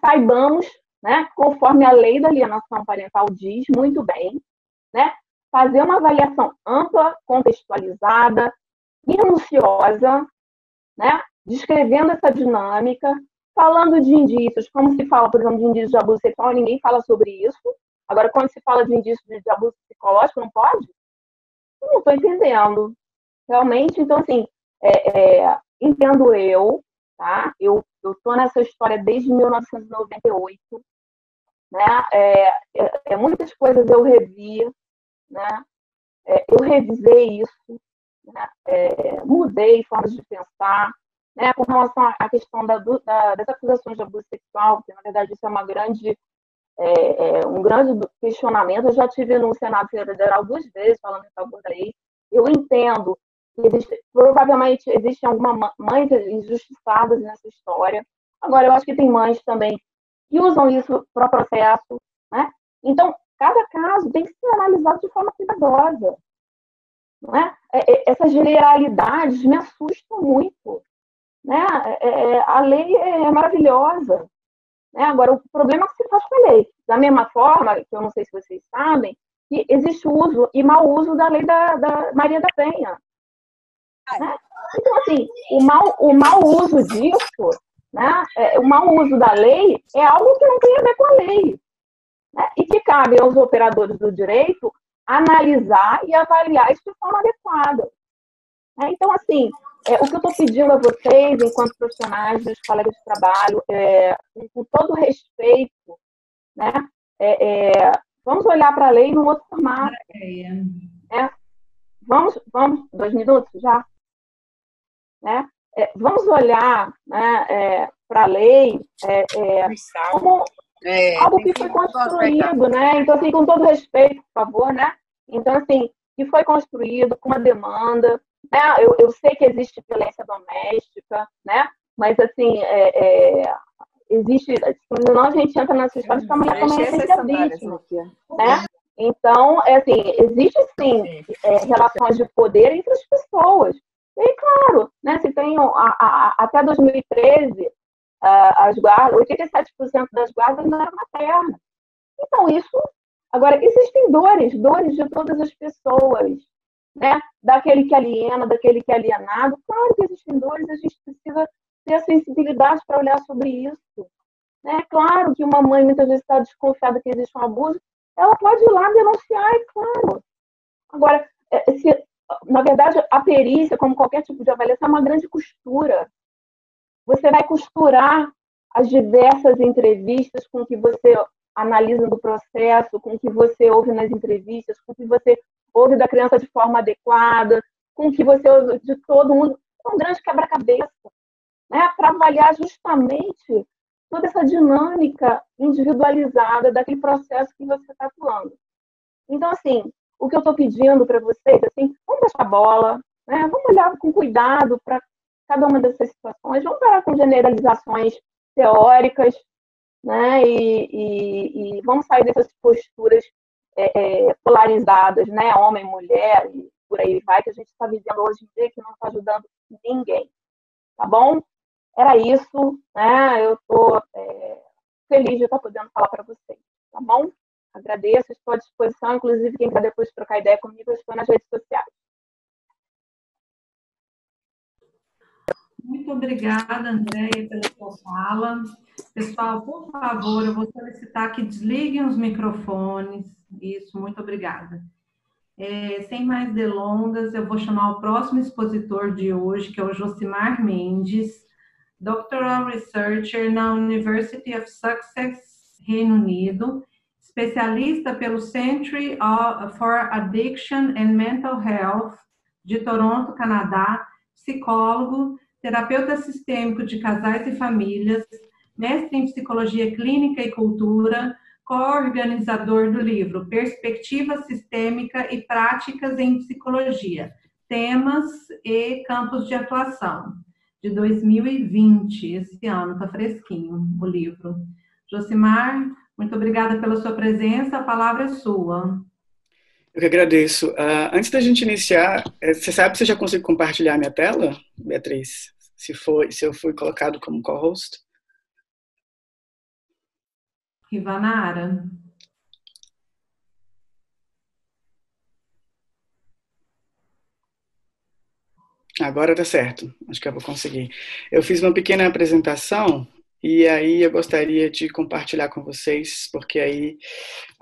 [SPEAKER 4] saibamos, né, conforme a lei da alienação parental diz muito bem, né, fazer uma avaliação ampla, contextualizada, minuciosa, né, descrevendo essa dinâmica, falando de indícios, como se fala, por exemplo, de indícios de abuso sexual, ninguém fala sobre isso. Agora, quando se fala de indícios de abuso psicológico, não pode? não estou entendendo. Realmente, então, assim, é, é, entendo eu, tá? Eu estou nessa história desde 1998, né? É, é, é, muitas coisas eu revi, né? É, eu revisei isso, né? Mudei formas de pensar, né, com relação à questão da, da, das acusações de abuso sexual, que na verdade isso é uma grande, é, é, um grande questionamento. Eu já tive no Senado Federal duas vezes falando em favor da lei. Eu entendo existe, provavelmente existem algumas mães injustiçadas nessa história. Agora, eu acho que tem mães também que usam isso para o processo. Né? Então, cada caso tem que ser analisado de forma cuidadosa. Não é? é, é essas generalidades me assustam muito. Né? É, a lei é maravilhosa. Né? Agora, o problema é que se faz com a lei. Da mesma forma, que eu não sei se vocês sabem, que existe uso e mau uso da lei da, da Maria da Penha. Então, assim, o mau, o mau uso disso, né? É, o mau uso da lei é algo que não tem a ver com a lei. Né? E que cabe aos operadores do direito analisar e avaliar isso de forma adequada. Né? Então, assim, é, o que eu estou pedindo a vocês, enquanto profissionais, meus colegas de trabalho, é, com todo respeito, né, é, é vamos olhar para a lei num outro formato. Né? Vamos, vamos, dois minutos já? Né? É, vamos olhar né, é, para a lei é, é, como é, algo que foi construído, né? Então, assim, com todo respeito, por favor, né? Então, assim, que foi construído com uma demanda, né? Eu, eu sei que existe violência doméstica, né? Mas, assim, é, é, existe... Quando a gente entra nessa história, a mulher também é vítima, né? Então, é assim, existe, sim, é, relações de poder entre as pessoas. E, claro, né, se tem a, a, até 2013, as guardas, 87% das guardas não eram maternas. Então, isso. Agora, existem dores, dores de todas as pessoas, né? Daquele que aliena, daquele que é alienado. Claro que existem dores, a gente precisa ter a sensibilidade para olhar sobre isso. É claro que uma mãe muitas vezes está desconfiada que existe um abuso, ela pode ir lá denunciar, é claro. Agora, é, se, na verdade, a perícia, como qualquer tipo de avaliação, é uma grande costura. Você vai costurar as diversas entrevistas com que você analisa do processo, com que você ouve nas entrevistas, com que você ouve da criança de forma adequada, com que você ouve de todo mundo. É um grande quebra-cabeça, né? Para avaliar justamente toda essa dinâmica individualizada daquele processo que você está atuando. Então, assim, o que eu estou pedindo para vocês, assim, vamos baixar a bola, né? vamos olhar com cuidado para cada uma dessas situações, vamos parar com generalizações teóricas, né? E, e, e vamos sair dessas posturas é, é, polarizadas, né? Homem, mulher e por aí vai, que a gente está vivendo hoje em dia que não está ajudando ninguém, tá bom? Era isso, né? Eu estou é, feliz de estar podendo falar para vocês, tá bom? Agradeço, estou à disposição, inclusive quem quer depois trocar ideia comigo, estou nas redes sociais.
[SPEAKER 2] Muito obrigada, Andréia, pela sua fala. Pessoal, por favor, eu vou solicitar que desliguem os microfones. Isso, muito obrigada. É, sem mais delongas, eu vou chamar o próximo expositor de hoje, que é o Josimar Mendes, doctoral researcher na University of Sussex, Reino Unido, especialista pelo Centre for Addiction and Mental Health de Toronto, Canadá, psicólogo, terapeuta sistêmico de casais e famílias, mestre em psicologia clínica e cultura, co-organizador do livro Perspectiva Sistêmica e Práticas em Psicologia, Temas e Campos de Atuação, de 2020. Esse ano está fresquinho o livro. Josimar, muito obrigada pela sua presença, a palavra é sua.
[SPEAKER 5] Eu que agradeço. Uh, antes da gente iniciar, eh, você sabe se eu já consigo compartilhar minha tela, Beatriz? se, foi, se eu fui colocado como co-host?
[SPEAKER 2] Rivanara.
[SPEAKER 5] Agora dá certo, acho que eu vou conseguir. Eu fiz uma pequena apresentação e aí eu gostaria de compartilhar com vocês, porque aí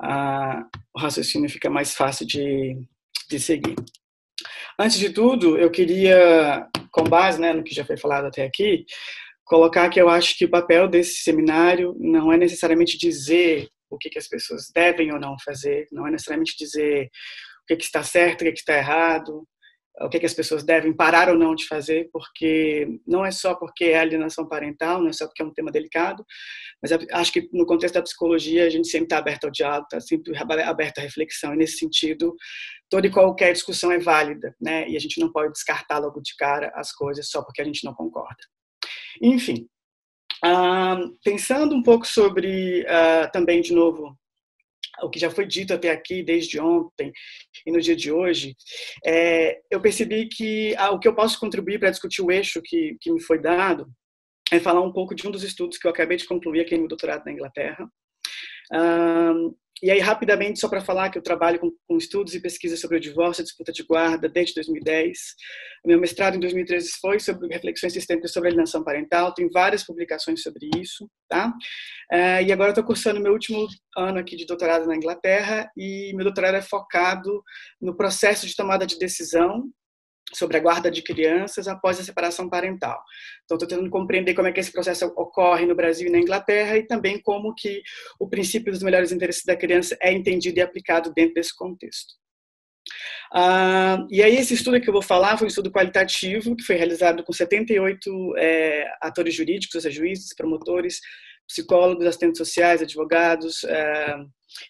[SPEAKER 5] ah, o raciocínio fica mais fácil de, de seguir. Antes de tudo, eu queria, com base né, no que já foi falado até aqui, colocar que eu acho que o papel desse seminário não é necessariamente dizer o que, que as pessoas devem ou não fazer, não é necessariamente dizer o que, que está certo, o que, que está errado, o que, que as pessoas devem parar ou não de fazer, porque não é só porque é alienação parental, não é só porque é um tema delicado, mas acho que no contexto da psicologia a gente sempre está aberto ao diálogo, está sempre aberto à reflexão, e nesse sentido toda e qualquer discussão é válida, né? E a gente não pode descartar logo de cara as coisas só porque a gente não concorda. Enfim, uh, pensando um pouco sobre uh, também de novo o que já foi dito até aqui desde ontem e no dia de hoje, é, eu percebi que ah, o que eu posso contribuir para discutir o eixo que, que me foi dado é falar um pouco de um dos estudos que eu acabei de concluir aqui no doutorado na Inglaterra, um, e aí, rapidamente, só para falar que eu trabalho com, com, estudos e pesquisas sobre o divórcio e disputa de guarda desde 2010. O meu mestrado em 2013 foi sobre reflexões sistêmicas sobre alienação parental, tem várias publicações sobre isso, tá? Uh, e agora estou cursando meu último ano aqui de doutorado na Inglaterra e meu doutorado é focado no processo de tomada de decisão sobre a guarda de crianças após a separação parental. Então, estou tentando compreender como é que esse processo ocorre no Brasil e na Inglaterra e também como que o princípio dos melhores interesses da criança é entendido e aplicado dentro desse contexto. Uh, e aí esse estudo que eu vou falar foi um estudo qualitativo que foi realizado com 78 é, atores jurídicos, seja, juízes, promotores, psicólogos, assistentes sociais, advogados, é,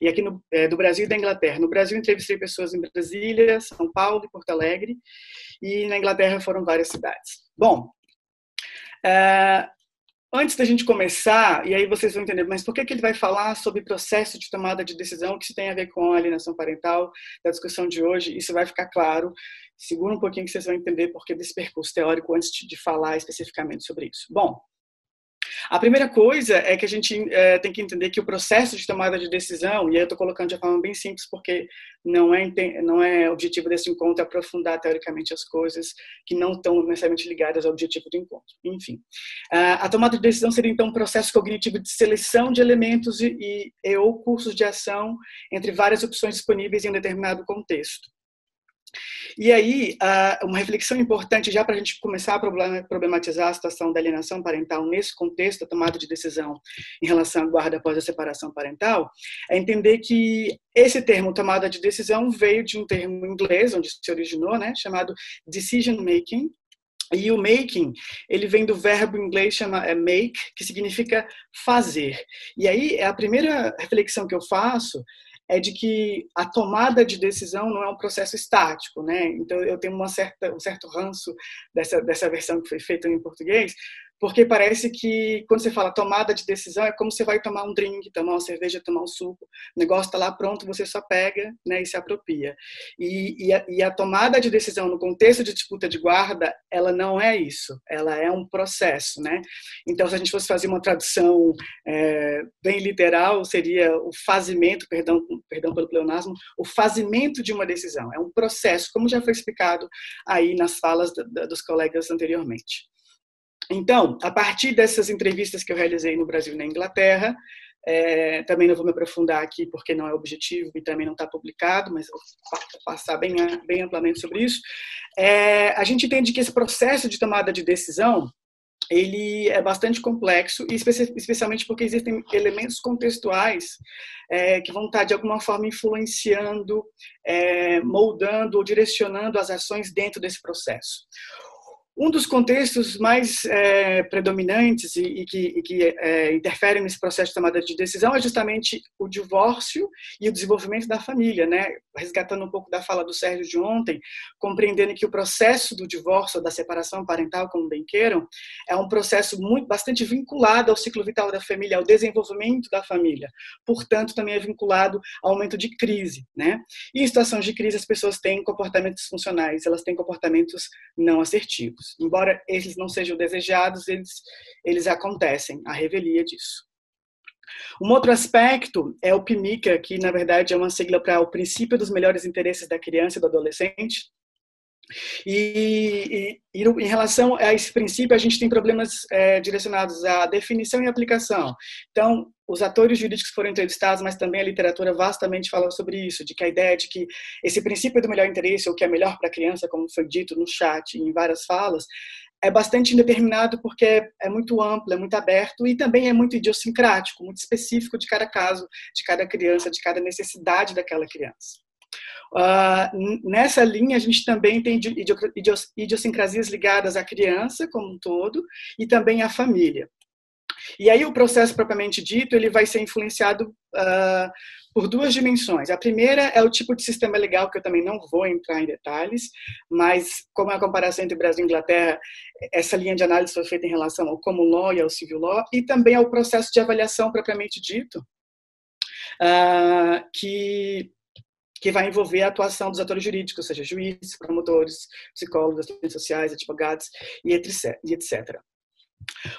[SPEAKER 5] e aqui no, é, do Brasil e da Inglaterra. No Brasil entrevistei pessoas em Brasília, São Paulo e Porto Alegre, e na Inglaterra foram várias cidades. Bom, é, Antes da gente começar, e aí vocês vão entender, mas por que, que ele vai falar sobre processo de tomada de decisão que isso tem a ver com a alienação parental da discussão de hoje? Isso vai ficar claro. Segura um pouquinho que vocês vão entender por que desse percurso teórico antes de falar especificamente sobre isso. Bom, a primeira coisa é que a gente é, tem que entender que o processo de tomada de decisão, e aí eu estou colocando de forma bem simples porque não é, não é objetivo desse encontro aprofundar teoricamente as coisas que não estão necessariamente ligadas ao objetivo do encontro. Enfim, a tomada de decisão seria então um processo cognitivo de seleção de elementos e, e, e ou cursos de ação entre várias opções disponíveis em um determinado contexto. E aí, uma reflexão importante já para a gente começar a problematizar a situação da alienação parental nesse contexto da tomada de decisão em relação à guarda após a separação parental, é entender que esse termo tomada de decisão veio de um termo inglês, onde se originou, né, chamado decision making, e o making, ele vem do verbo inglês chama é make, que significa fazer. E aí, a primeira reflexão que eu faço é de que a tomada de decisão não é um processo estático, né? Então eu tenho uma certa, um certo ranço dessa, dessa versão que foi feita em português, porque parece que quando você fala tomada de decisão é como você vai tomar um drink, tomar uma cerveja, tomar um suco, o negócio está lá pronto, você só pega né, e se apropria. E, e, a, e, a, tomada de decisão no contexto de disputa de guarda, ela não é isso, ela é um processo. Né? Então, se a gente fosse fazer uma tradução é, bem literal, seria o fazimento, perdão, perdão pelo pleonasmo, o fazimento de uma decisão, é um processo, como já foi explicado aí nas falas dos colegas anteriormente. Então, a partir dessas entrevistas que eu realizei no Brasil e na Inglaterra, é, também não vou me aprofundar aqui porque não é objetivo e também não está publicado, mas vou passar bem, bem amplamente sobre isso. É, a gente entende que esse processo de tomada de decisão ele é bastante complexo, e especialmente porque existem elementos contextuais é, que vão estar, de alguma forma, influenciando, é, moldando ou direcionando as ações dentro desse processo. Um dos contextos mais é, predominantes e, e que, e que é, interferem nesse processo de tomada de decisão é justamente o divórcio e o desenvolvimento da família, né? Resgatando um pouco da fala do Sérgio de ontem, compreendendo que o processo do divórcio, da separação parental, como bem queiram, é um processo muito bastante vinculado ao ciclo vital da família, ao desenvolvimento da família. Portanto, também é vinculado ao aumento de crise, né? E em situações de crise as pessoas têm comportamentos funcionais, elas têm comportamentos não assertivos. Embora eles não sejam desejados, eles, eles acontecem, a revelia disso. Um outro aspecto é o PMICA, que na verdade é uma sigla para o princípio dos melhores interesses da criança e do adolescente, e, e, e, em relação a esse princípio, a gente tem problemas é, direcionados à definição e aplicação. Então, os atores jurídicos foram entrevistados, mas também a literatura vastamente fala sobre isso, de que a ideia de que esse princípio do melhor interesse, ou que é melhor para a criança, como foi dito no chat e em várias falas, é bastante indeterminado porque é, é muito amplo, é muito aberto e também é muito idiosincrático, muito específico de cada caso, de cada criança, de cada necessidade daquela criança. Uh, nessa linha, a gente também tem idiosincrasias ligadas à criança como um todo e também à família. E aí o processo propriamente dito ele vai ser influenciado uh, por duas dimensões. A primeira é o tipo de sistema legal que eu também não vou entrar em detalhes, mas como é a comparação entre Brasil e Inglaterra, essa linha de análise foi feita em relação ao common law e ao civil law e também ao processo de avaliação propriamente dito, uh, que que vai envolver a atuação dos atores jurídicos, ou seja, juízes, promotores, psicólogos, assistentes sociais, advogados e etc.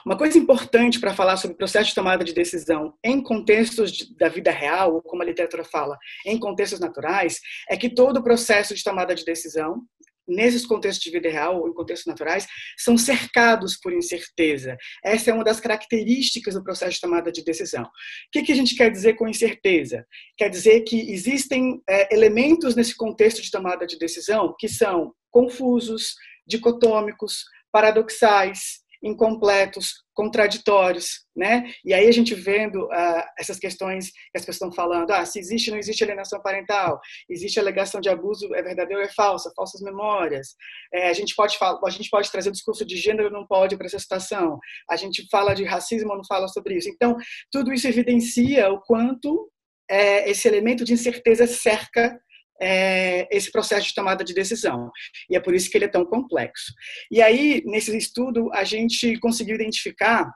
[SPEAKER 5] Uma coisa importante para falar sobre o processo de tomada de decisão em contextos da vida real, ou como a literatura fala, em contextos naturais, é que todo o processo de tomada de decisão nesses contextos de vida real ou em contextos naturais, são cercados por incerteza. Essa é uma das características do processo de tomada de decisão. O que, que a gente quer dizer com incerteza? Quer dizer que existem é, elementos nesse contexto de tomada de decisão que são confusos, dicotômicos, paradoxais, incompletos, contraditórios, né? E aí a gente vendo uh, essas questões que as pessoas estão falando, ah, se existe não existe alienação parental, existe alegação de abuso, é verdadeiro ou é falsa, falsas memórias. É, a gente pode falar, a gente pode trazer o discurso de gênero, não pode para essa situação. A gente fala de racismo, ou não fala sobre isso. Então, tudo isso evidencia o quanto é, esse elemento de incerteza cerca é, esse processo de tomada de decisão. E é por isso que ele é tão complexo. E aí, nesse estudo, a gente conseguiu identificar,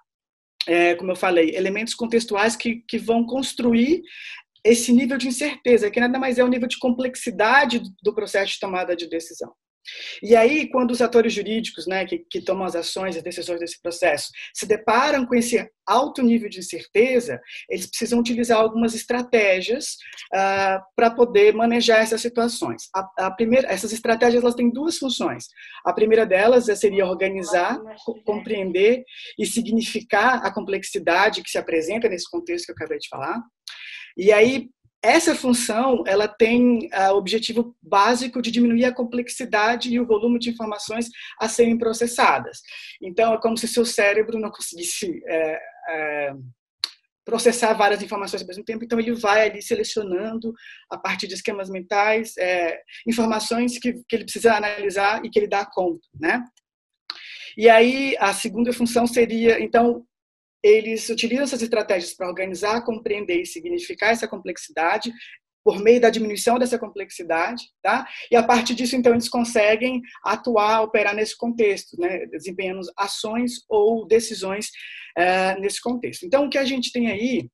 [SPEAKER 5] é, como eu falei, elementos contextuais que, que vão construir esse nível de incerteza, que nada mais é o nível de complexidade do processo de tomada de decisão. E aí, quando os atores jurídicos, né, que, que tomam as ações, as decisões desse processo, se deparam com esse alto nível de incerteza, eles precisam utilizar algumas estratégias uh, para poder manejar essas situações. A, a, primeira, essas estratégias elas têm duas funções. A primeira delas seria organizar, compreender e significar a complexidade que se apresenta nesse contexto que eu acabei de falar. E aí, essa função ela tem o objetivo básico de diminuir a complexidade e o volume de informações a serem processadas. Então, é como se seu cérebro não conseguisse é, é, processar várias informações ao mesmo tempo, então ele vai ali selecionando, a partir de esquemas mentais, é, informações que, que ele precisa analisar e que ele dá conta, né? E aí, a segunda função seria, então, eles utilizam essas estratégias para organizar, compreender e significar essa complexidade por meio da diminuição dessa complexidade, tá? E a partir disso, então, eles conseguem atuar, operar nesse contexto, né? Desempenhando ações ou decisões uh, nesse contexto. Então, o que a gente tem aí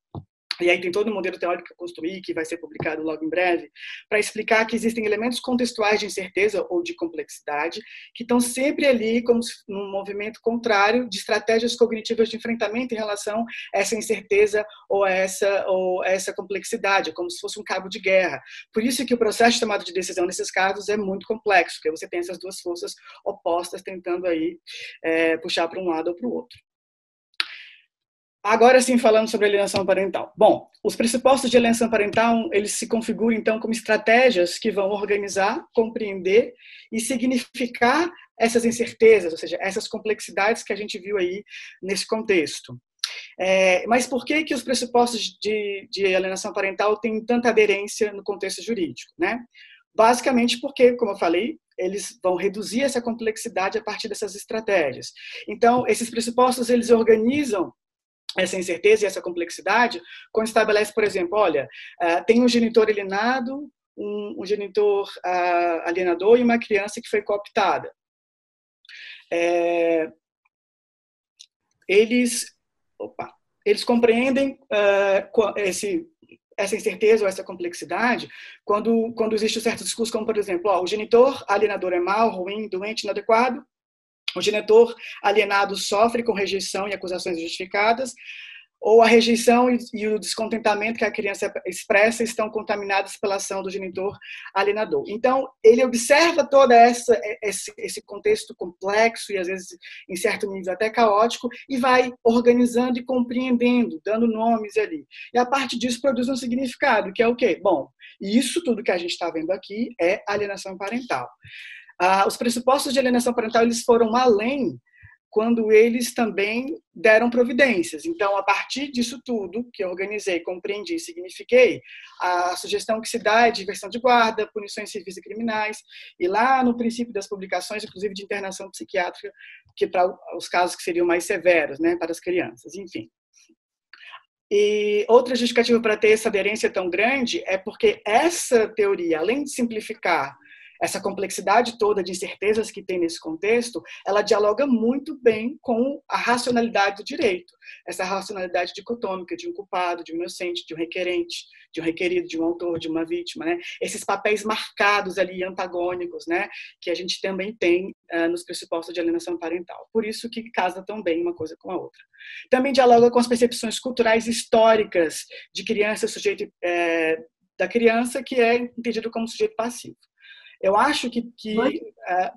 [SPEAKER 5] e aí tem todo um modelo teórico que eu construí, que vai ser publicado logo em breve, para explicar que existem elementos contextuais de incerteza ou de complexidade que estão sempre ali como num movimento contrário de estratégias cognitivas de enfrentamento em relação a essa incerteza ou a essa, ou a essa complexidade, como se fosse um cabo de guerra. Por isso que o processo de tomada de decisão nesses casos é muito complexo, porque você tem essas duas forças opostas tentando aí é, puxar para um lado ou para o outro. Agora sim, falando sobre alienação parental. Bom, os pressupostos de alienação parental, eles se configuram então como estratégias que vão organizar, compreender e significar essas incertezas, ou seja, essas complexidades que a gente viu aí nesse contexto. É, mas por que que os pressupostos de, de alienação parental têm tanta aderência no contexto jurídico, né? Basicamente porque, como eu falei, eles vão reduzir essa complexidade a partir dessas estratégias. Então, esses pressupostos eles organizam essa incerteza e essa complexidade, quando estabelece, por exemplo, olha, uh, tem um genitor alienado, um, um genitor uh, alienador e uma criança que foi cooptada. É, eles, opa, eles compreendem uh, esse, essa incerteza ou essa complexidade quando, quando existe um certo discurso, como, por exemplo, ó, o genitor alienador é mau, ruim, doente, inadequado, o genitor alienado sofre com rejeição e acusações justificadas, ou a rejeição e o descontentamento que a criança expressa estão contaminados pela ação do genitor alienador. Então, ele observa todo essa, esse, esse contexto complexo e, às vezes, em certo nível, até caótico, e vai organizando e compreendendo, dando nomes ali. E, a partir disso, produz um significado, que é o quê? Bom, isso tudo que a gente está vendo aqui é alienação parental. Ah, os pressupostos de alienação parental eles foram além quando eles também deram providências. Então, a partir disso tudo que eu organizei, compreendi, signifiquei, a sugestão que se dá é diversão de guarda, punições civis e criminais, e lá no princípio das publicações, inclusive de internação psiquiátrica, que para os casos que seriam mais severos, né, para as crianças, enfim. E outra justificativa para ter essa aderência tão grande é porque essa teoria, além de simplificar essa complexidade toda de incertezas que tem nesse contexto, ela dialoga muito bem com a racionalidade do direito, essa racionalidade dicotômica de um culpado, de um inocente, de um requerente, de um requerido, de um autor, de uma vítima, né? Esses papéis marcados ali antagônicos, né? Que a gente também tem uh, nos pressupostos de alienação parental. Por isso que casa tão bem uma coisa com a outra. Também dialoga com as percepções culturais históricas de criança sujeito é, da criança que é entendido como sujeito passivo. Eu acho que. que Oi? É...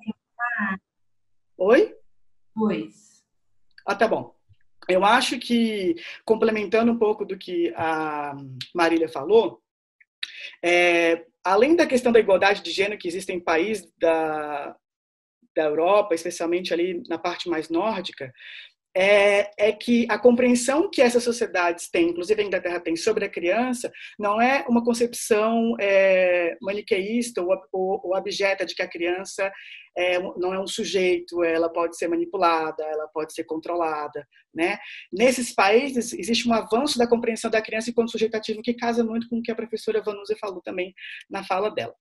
[SPEAKER 5] Oi?
[SPEAKER 2] Pois.
[SPEAKER 5] Ah, tá bom. Eu acho que, complementando um pouco do que a Marília falou, é, além da questão da igualdade de gênero que existe em países da, da Europa, especialmente ali na parte mais nórdica, é, é, que a compreensão que essas sociedades têm, inclusive a Inglaterra tem, sobre a criança, não é uma concepção é, maniqueísta ou, ou, ou, abjeta de que a criança é, não é um sujeito, ela pode ser manipulada, ela pode ser controlada. Né? Nesses países, existe um avanço da compreensão da criança enquanto sujeito ativo que casa muito com o que a professora Vanusa falou também na fala dela.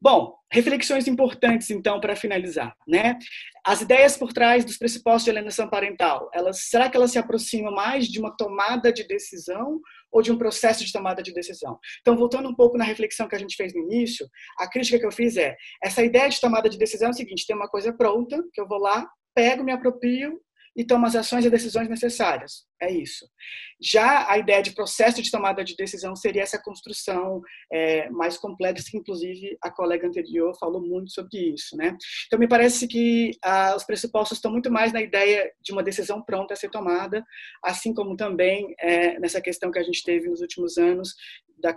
[SPEAKER 5] Bom, reflexões importantes então para finalizar, né? As ideias por trás dos pressupostos de alienação parental, elas será que elas se aproximam mais de uma tomada de decisão ou de um processo de tomada de decisão? Então, voltando um pouco na reflexão que a gente fez no início, a crítica que eu fiz é: essa ideia de tomada de decisão é o seguinte, tem uma coisa pronta, que eu vou lá, pego, me aproprio e toma as ações e decisões necessárias. É isso. Já a ideia de processo de tomada de decisão seria essa construção é, mais complexa, que inclusive a colega anterior falou muito sobre isso. Né? Então, me parece que ah, os pressupostos estão muito mais na ideia de uma decisão pronta a ser tomada, assim como também é, nessa questão que a gente teve nos últimos anos da,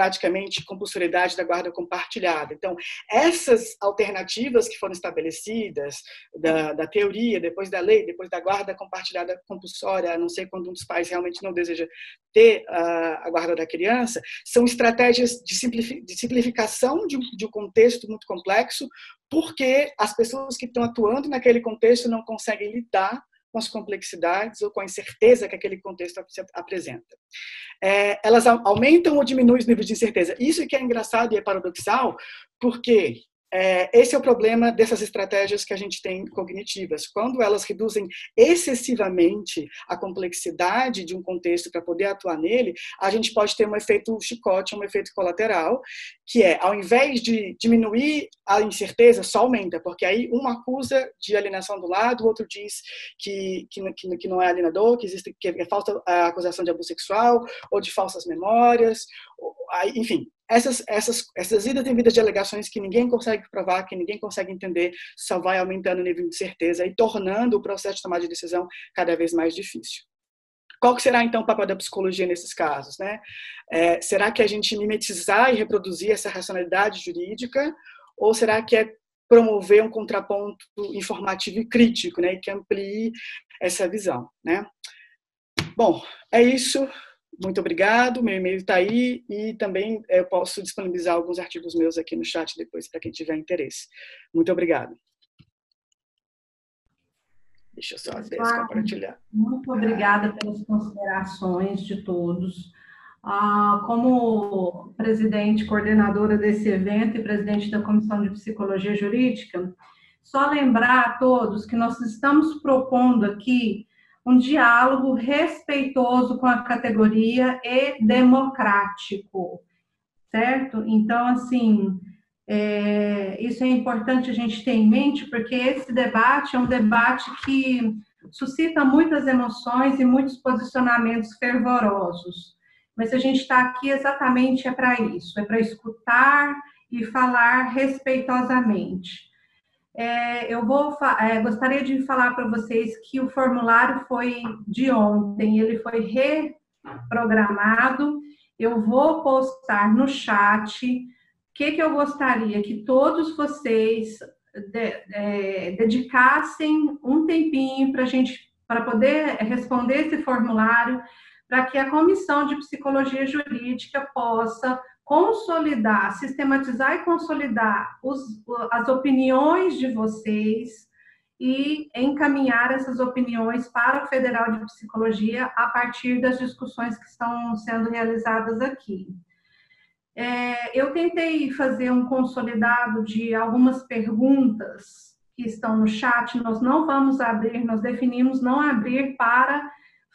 [SPEAKER 5] praticamente compulsoriedade da guarda compartilhada. Então, essas alternativas que foram estabelecidas da, da, teoria, depois da lei, depois da guarda compartilhada compulsória, a não ser quando um dos pais realmente não deseja ter a, a guarda da criança, são estratégias de, de simplificação de, de um contexto muito complexo, porque as pessoas que estão atuando naquele contexto não conseguem lidar com as complexidades ou com a incerteza que aquele contexto apresenta. É, elas aumentam ou diminuem os níveis de incerteza. Isso que é engraçado e é paradoxal, porque é, esse é o problema dessas estratégias que a gente tem cognitivas. Quando elas reduzem excessivamente a complexidade de um contexto para poder atuar nele, a gente pode ter um efeito chicote, um efeito colateral, que é, ao invés de diminuir a incerteza, só aumenta, porque aí um acusa de alienação do lado, o outro diz que, que, que não é alienador, que existe que é falta a acusação de abuso sexual, ou de falsas memórias, enfim, essas, essas, essas idas e vidas de alegações que ninguém consegue provar, que ninguém consegue entender, só vai aumentando o nível de certeza e tornando o processo de tomada de decisão cada vez mais difícil. Qual que será então o papel da psicologia nesses casos? Né? É, será que a gente mimetizar e reproduzir essa racionalidade jurídica? Ou será que é promover um contraponto informativo e crítico, né, e que amplie essa visão, né? Bom, é isso. Muito obrigado, meu e-mail está aí e também eu posso disponibilizar alguns artigos meus aqui no chat depois para quem tiver interesse. Muito obrigado. Deixa eu só compartilhar.
[SPEAKER 2] Muito obrigada pelas considerações de todos. Ah, como presidente, coordenadora desse evento e presidente da Comissão de Psicologia Jurídica, só lembrar a todos que nós estamos propondo aqui um diálogo respeitoso com a categoria e democrático, certo? Então, assim, é, isso é importante a gente ter em mente, porque esse debate é um debate que suscita muitas emoções e muitos posicionamentos fervorosos. Mas a gente está aqui exatamente é para isso, é para escutar e falar respeitosamente. É, eu vou é, gostaria de falar para vocês que o formulário foi de ontem, ele foi reprogramado. Eu vou postar no chat. O que, que eu gostaria que todos vocês de, é, dedicassem um tempinho para a gente para poder responder esse formulário, para que a comissão de psicologia jurídica possa consolidar, sistematizar e consolidar os, as opiniões de vocês e encaminhar essas opiniões para o Federal de Psicologia a partir das discussões que estão sendo realizadas aqui. É, eu tentei fazer um consolidado de algumas perguntas que estão no chat, nós não vamos abrir, nós definimos não abrir para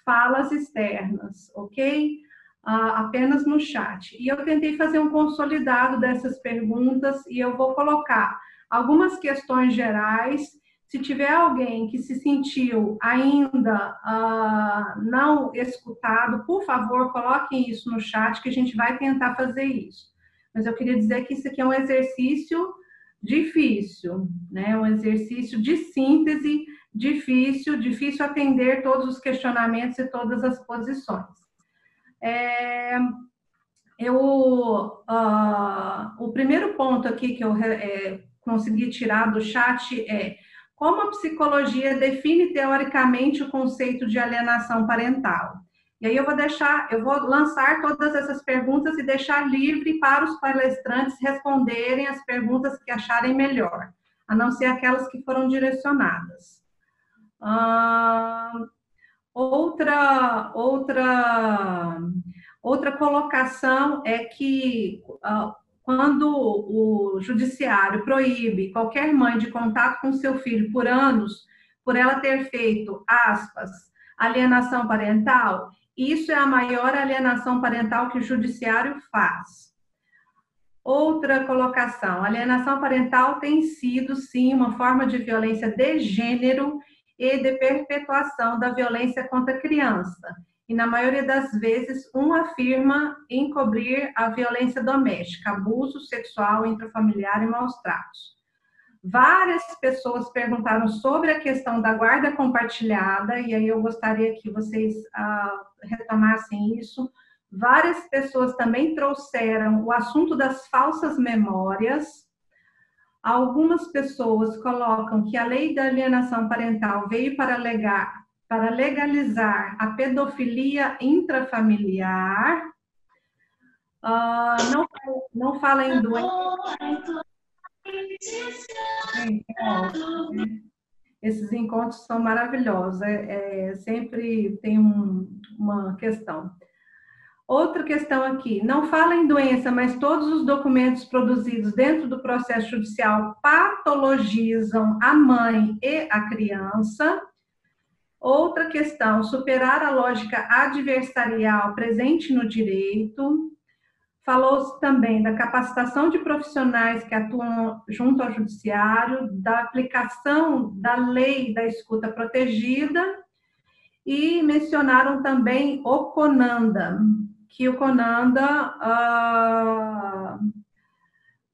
[SPEAKER 2] falas externas, ok? Apenas no chat. E eu tentei fazer um consolidado dessas perguntas e eu vou colocar algumas questões gerais. Se tiver alguém que se sentiu ainda uh, não escutado, por favor, coloquem isso no chat que a gente vai tentar fazer isso. Mas eu queria dizer que isso aqui é um exercício difícil, né? Um exercício de síntese difícil, difícil atender todos os questionamentos e todas as posições. É, eu, uh, o primeiro ponto aqui que eu é, consegui tirar do chat é Como a psicologia define teoricamente o conceito de alienação parental? E aí eu vou deixar, eu vou lançar todas essas perguntas e deixar livre para os palestrantes responderem as perguntas que acharem melhor, a não ser aquelas que foram direcionadas. Outra, outra, outra colocação é que uh, quando o judiciário proíbe qualquer mãe de contato com seu filho por anos, por ela ter feito, aspas, alienação parental, isso é a maior alienação parental que o judiciário faz. Outra colocação: alienação parental tem sido, sim, uma forma de violência de gênero e de perpetuação da violência contra a criança. E na maioria das vezes, um afirma encobrir a violência doméstica, abuso sexual intrafamiliar e maus tratos. Várias pessoas perguntaram sobre a questão da guarda compartilhada, e aí eu gostaria que vocês ah, retomassem isso. Várias pessoas também trouxeram o assunto das falsas memórias. Algumas pessoas colocam que a lei da alienação parental veio para, para legalizar a pedofilia intrafamiliar. Uh, não, não fala em doença. Esses encontros são maravilhosos, é, é sempre tem um, uma questão. Outra questão aqui, não fala em doença, mas todos os documentos produzidos dentro do processo judicial patologizam a mãe e a criança. Outra questão, superar a lógica adversarial presente no direito. Falou-se também da capacitação de profissionais que atuam junto ao judiciário, da aplicação da lei da escuta protegida e mencionaram também o Conanda, que o Conanda, uh,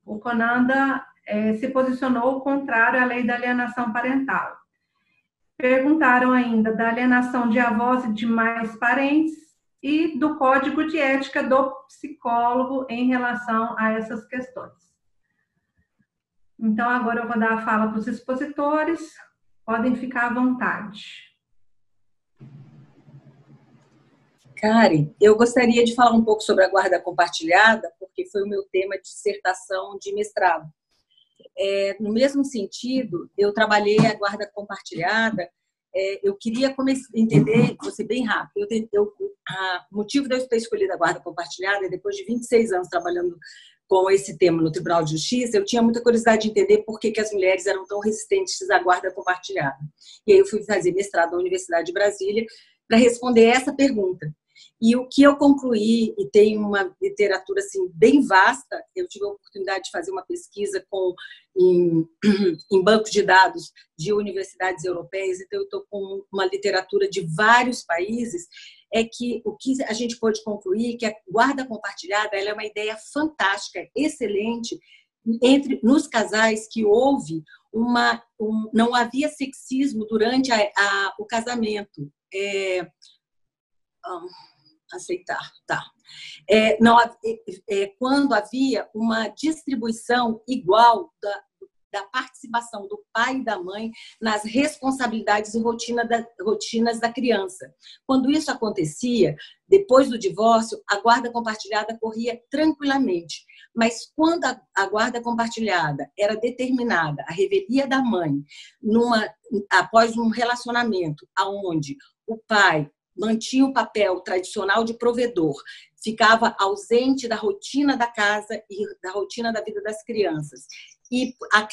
[SPEAKER 2] o Conanda eh, se posicionou contrário à lei da alienação parental. Perguntaram ainda da alienação de avós e de mais parentes, e do código de ética do psicólogo em relação a essas questões. Então, agora eu vou dar a fala para os expositores, podem ficar à vontade.
[SPEAKER 3] Karen, eu gostaria de falar um pouco sobre a guarda compartilhada, porque foi o meu tema de dissertação de mestrado. É, no mesmo sentido, eu trabalhei a guarda compartilhada é, eu queria entender, você bem rápido, eu, eu, o motivo de eu ter escolhido a guarda compartilhada é depois de 26 anos trabalhando com esse tema no Tribunal de Justiça, eu tinha muita curiosidade de entender por que, que as mulheres eram tão resistentes à guarda compartilhada. E aí eu fui fazer mestrado na Universidade de Brasília para responder essa pergunta. E o que eu concluí, e tem uma literatura assim, bem vasta, eu tive a oportunidade de fazer uma pesquisa com, em, em bancos de dados de universidades europeias, então eu estou com uma literatura de vários países, é que o que a gente pode concluir é que a guarda compartilhada é uma ideia fantástica, excelente, entre nos casais que houve uma um, não havia sexismo durante a, a, o casamento. É, um, aceitar, tá. É, não, é, é, quando havia uma distribuição igual da, da participação do pai e da mãe nas responsabilidades e rotina da, rotinas da criança. Quando isso acontecia, depois do divórcio, a guarda compartilhada corria tranquilamente. Mas quando a, a guarda compartilhada era determinada, a revelia da mãe, numa, após um relacionamento aonde o pai mantinha o papel tradicional de provedor, ficava ausente da rotina da casa e da rotina da vida das crianças. E a,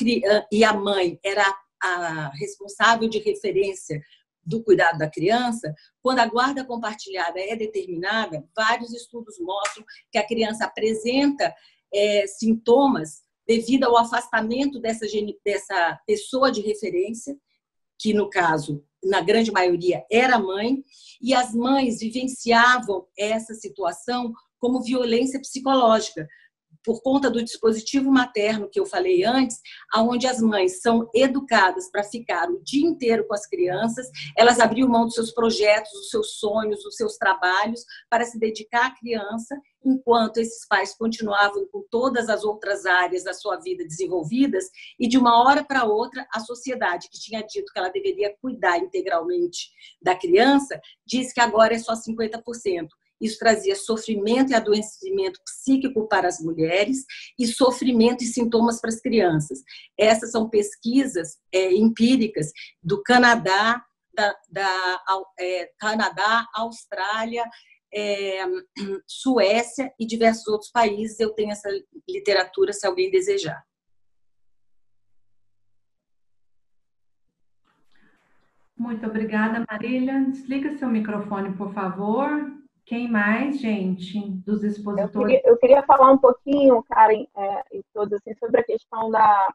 [SPEAKER 3] e a mãe era a responsável de referência do cuidado da criança, quando a guarda compartilhada é determinada, vários estudos mostram que a criança apresenta é, sintomas devido ao afastamento dessa, dessa pessoa de referência, que no caso na grande maioria, era mãe, e as mães vivenciavam essa situação como violência psicológica, por conta do dispositivo materno que eu falei antes, aonde as mães são educadas para ficar o dia inteiro com as crianças, elas abriam mão dos seus projetos, dos seus sonhos, dos seus trabalhos para se dedicar à criança, enquanto esses pais continuavam com todas as outras áreas da sua vida desenvolvidas e de uma hora para outra a sociedade que tinha dito que ela deveria cuidar integralmente da criança, diz que agora é só 50%. Isso trazia sofrimento e adoecimento psíquico para as mulheres e sofrimento e sintomas para as crianças. Essas são pesquisas é, empíricas do Canadá, da, da é, Canadá, Austrália, é, Suécia e diversos outros países. Eu tenho essa literatura, se alguém desejar.
[SPEAKER 2] Muito obrigada, Marília. Desliga seu microfone, por favor. Quem mais, gente, dos expositores?
[SPEAKER 4] Eu queria, eu queria falar um pouquinho, Karen, é, e todos, assim, sobre a questão da,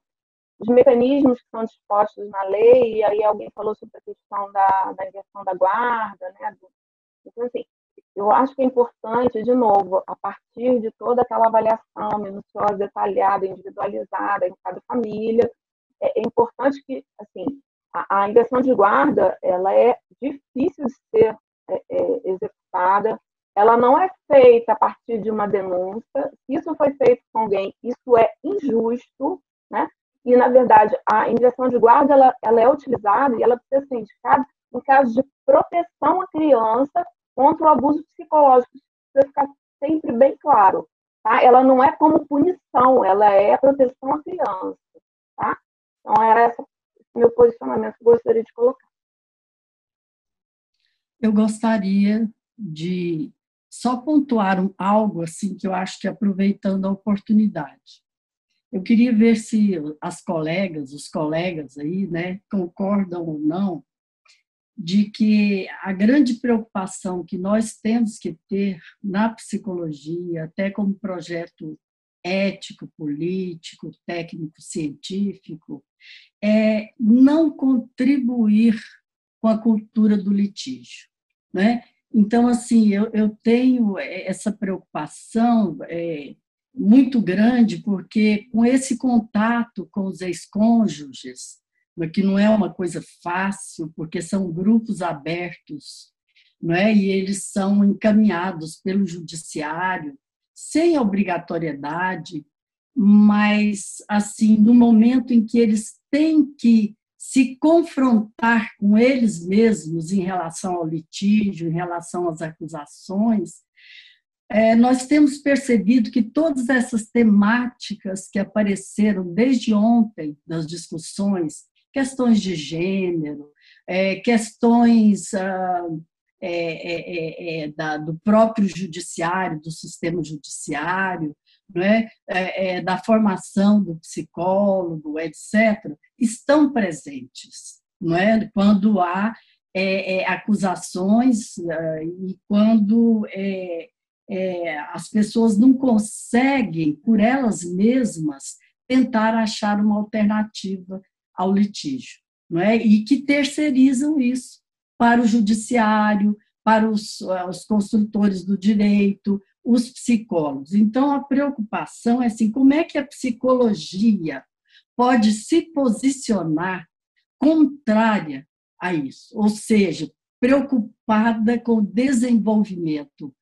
[SPEAKER 4] dos mecanismos que são dispostos na lei, e aí alguém falou sobre a questão da, da inversão da guarda, né? Então, assim, eu acho que é importante, de novo, a partir de toda aquela avaliação minuciosa, detalhada, individualizada em cada família, é, é importante que, assim, a, a, inversão de guarda, ela é difícil de ser é, é, executada, ela não é feita a partir de uma denúncia. Se isso foi feito com alguém, isso é injusto, né? E, na verdade, a injeção de guarda ela, ela é utilizada e ela precisa ser indicada em caso de proteção à criança contra o abuso psicológico. Isso precisa ficar sempre bem claro. Tá? Ela não é como punição, ela é proteção à criança. Tá? Então, era esse meu posicionamento que eu gostaria de colocar.
[SPEAKER 1] Eu gostaria de só pontuar algo assim que eu acho que aproveitando a oportunidade. Eu queria ver se as colegas, os colegas aí, né, concordam ou não de que a grande preocupação que nós temos que ter na psicologia, até como projeto ético, político, técnico, científico, é não contribuir com a cultura do litígio, né? Então, assim, eu, eu tenho essa preocupação é, muito grande, porque com esse contato com os ex-cônjuges, né, que não é uma coisa fácil, porque são grupos abertos, não é? e eles são encaminhados pelo judiciário, sem obrigatoriedade, mas, assim, no momento em que eles têm que se confrontar com eles mesmos em relação ao litígio, em relação às acusações, é, nós temos percebido que todas essas temáticas que apareceram desde ontem nas discussões, questões de gênero, é, questões ah, é, é, é da, do próprio judiciário, do sistema judiciário, é? é? É, da formação do psicólogo, etc., estão presentes, não é? Quando há é, é acusações é, e quando as pessoas não conseguem, por elas mesmas, tentar achar uma alternativa ao litígio, não é? E que terceirizam isso para o judiciário, para os, os construtores do direito, os psicólogos. Então, a preocupação é assim: como é que a psicologia pode se posicionar contrária a isso? Ou seja, preocupada com o desenvolvimento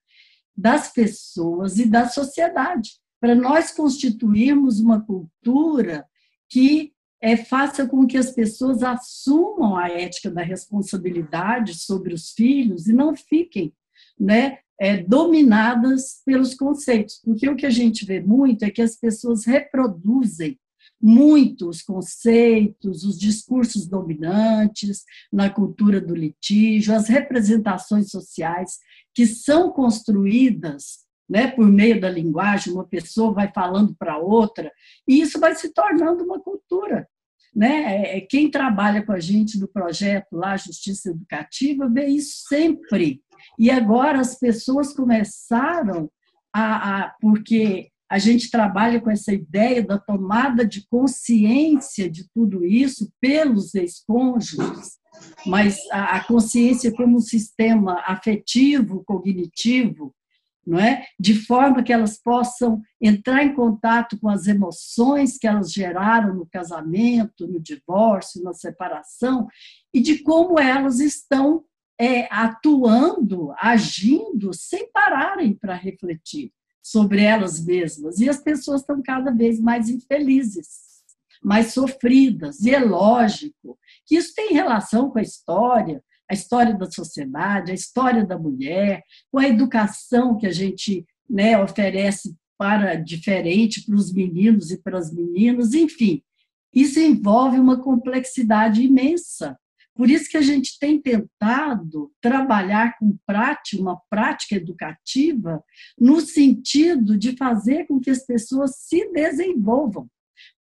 [SPEAKER 1] das pessoas e da sociedade, para nós constituirmos uma cultura que é, faça com que as pessoas assumam a ética da responsabilidade sobre os filhos e não fiquem né, é, dominadas pelos conceitos, porque o que a gente vê muito é que as pessoas reproduzem muito os conceitos, os discursos dominantes na cultura do litígio, as representações sociais que são construídas né, por meio da linguagem, uma pessoa vai falando para outra, e isso vai se tornando uma cultura. Né? É, é, quem trabalha com a gente no projeto lá, Justiça Educativa, vê isso sempre. E agora as pessoas começaram a, a porque a gente trabalha com essa ideia da tomada de consciência de tudo isso pelos ex-cônjuges, mas a, a consciência como um sistema afetivo, cognitivo, não é? De forma que elas possam entrar em contato com as emoções que elas geraram no casamento, no divórcio, na separação, e de como elas estão é, atuando, agindo, sem pararem para refletir sobre elas mesmas. E as pessoas estão cada vez mais infelizes, mais sofridas. E é lógico que isso tem relação com a história, a história da sociedade, a história da mulher, com a educação que a gente né, oferece para diferente para os meninos e para as meninas, enfim. Isso envolve uma complexidade imensa. Por isso que a gente tem tentado trabalhar com prática, uma prática educativa, no sentido de fazer com que as pessoas se desenvolvam,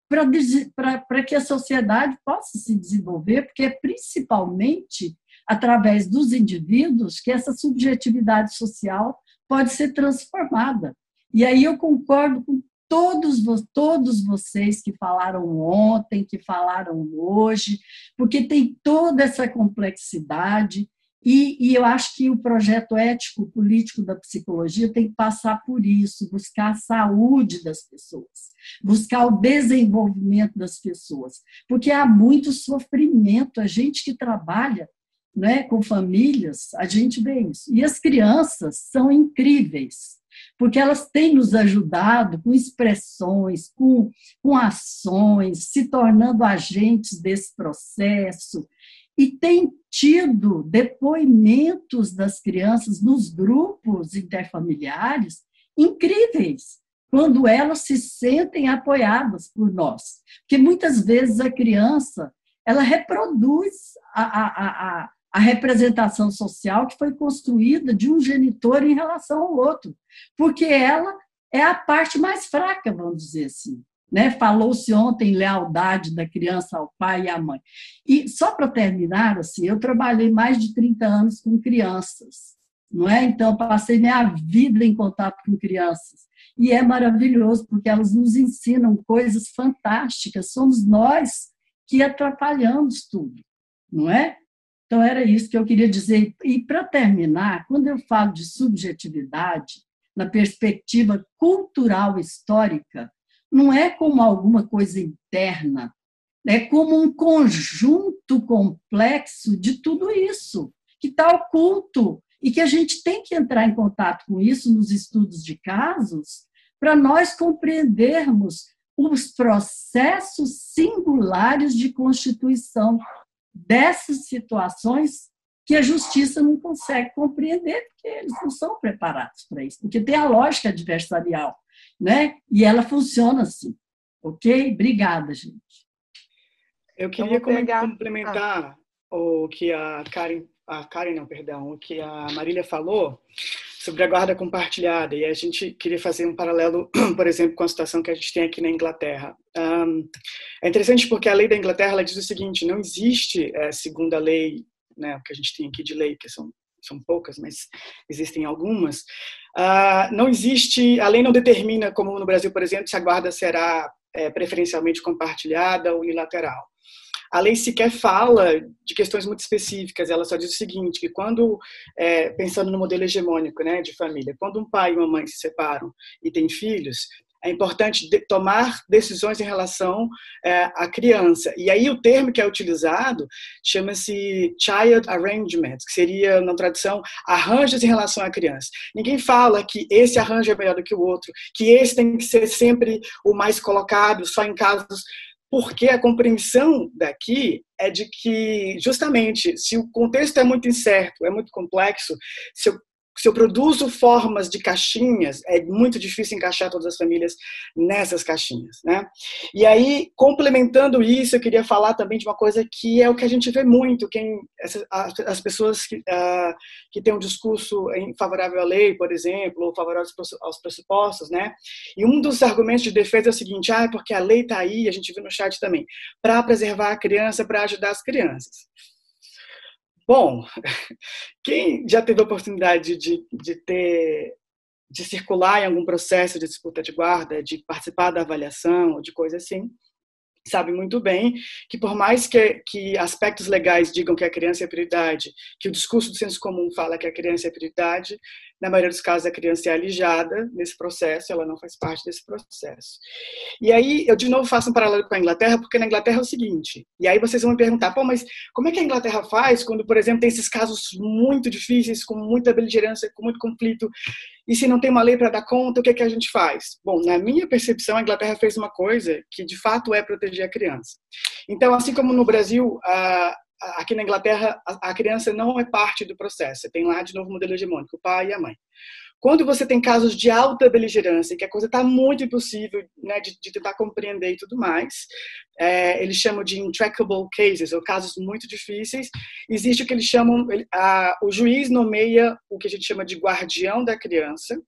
[SPEAKER 1] para que a sociedade possa se desenvolver, porque é principalmente através dos indivíduos, que essa subjetividade social pode ser transformada. E aí eu concordo com todos, todos vocês que falaram ontem, que falaram hoje, porque tem toda essa complexidade. E, e, eu acho que o projeto ético-político da psicologia tem que passar por isso, buscar a saúde das pessoas, buscar o desenvolvimento das pessoas, porque há muito sofrimento. A gente que trabalha né, com famílias, a gente vê isso. E as crianças são incríveis, porque elas têm nos ajudado com expressões, com, com ações, se tornando agentes desse processo. E tem tido depoimentos das crianças nos grupos interfamiliares incríveis, quando elas se sentem apoiadas por nós. Porque muitas vezes a criança ela reproduz a, a, a, a representação social que foi construída de um genitor em relação ao outro, porque ela é a parte mais fraca, vamos dizer assim. Né? Falou-se ontem lealdade da criança ao pai e à mãe. E só para terminar, assim, eu trabalhei mais de 30 anos com crianças, não é? Então passei minha vida em contato com crianças. E é maravilhoso porque elas nos ensinam coisas fantásticas. Somos nós que atrapalhamos tudo, não é? Então, era isso que eu queria dizer. E, para terminar, quando eu falo de subjetividade, na perspectiva cultural histórica, não é como alguma coisa interna, é como um conjunto complexo de tudo isso, que está oculto, e que a gente tem que entrar em contato com isso nos estudos de casos, para nós compreendermos os processos singulares de constituição dessas situações que a justiça não consegue compreender, porque eles não são preparados para isso, porque tem a lógica adversarial, né? E ela funciona assim. Ok? Obrigada, gente.
[SPEAKER 5] Eu queria pegar... complementar ah. o que a Karen, a Karen não, perdão, o que a Marília falou sobre a guarda compartilhada e a gente queria fazer um paralelo, por exemplo, com a situação que a gente tem aqui na Inglaterra. Um, é interessante porque a lei da Inglaterra diz o seguinte: não existe é, segundo a lei, né, o que a gente tem aqui de lei, que são são poucas, mas existem algumas. Uh, não existe, a lei não determina, como no Brasil, por exemplo, se a guarda será é, preferencialmente compartilhada ou unilateral. A lei sequer fala de questões muito específicas, ela só diz o seguinte, que quando, é, pensando no modelo hegemônico né, de família, quando um pai e uma mãe se separam e têm filhos, é importante de tomar decisões em relação é, à criança. E aí o termo que é utilizado chama-se child arrangement, que seria, na tradução, arranjos em relação à criança. Ninguém fala que esse arranjo é melhor do que o outro, que esse tem que ser sempre o mais colocado, só em casos porque a compreensão daqui é de que, justamente, se o contexto é muito incerto, é muito complexo, se eu se eu produzo formas de caixinhas, é muito difícil encaixar todas as famílias nessas caixinhas, né? E aí, complementando isso, eu queria falar também de uma coisa que é o que a gente vê muito, quem as pessoas que, uh, que têm um discurso favorável à lei, por exemplo, ou favorável aos pressupostos, né? E um dos argumentos de defesa é o seguinte, ah, é porque a lei está aí, a gente viu no chat também, para preservar a criança, para ajudar as crianças. Bom, quem já teve a oportunidade de, de ter de circular em algum processo de disputa de guarda, de participar da avaliação, de coisa assim, sabe muito bem que por mais que, que aspectos legais digam que a criança é prioridade, que o discurso do senso comum fala que a criança é prioridade, Na maioria dos casos, a criança é alijada nesse processo, ela não faz parte desse processo. E aí, eu de novo faço um paralelo com a Inglaterra, porque na Inglaterra é o seguinte, e aí vocês vão me perguntar, pô, mas como é que a Inglaterra faz quando, por exemplo, tem esses casos muito difíceis, com muita beligerância, com muito conflito, e se não tem uma lei para dar conta, o que, é que a gente faz? Bom, na minha percepção, a Inglaterra fez uma coisa que de fato é proteger a criança. Então, assim como no Brasil, a, aqui na Inglaterra, a, criança não é parte do processo. Você tem lá de novo o modelo hegemônico, o pai e a mãe. Quando você tem casos de alta beligerância, que a coisa está muito impossível né, de, de, tentar compreender e tudo mais, é, eles chamam de intractable cases, ou casos muito difíceis, existe o que eles chamam, a, o juiz nomeia o que a gente chama de guardião da criança,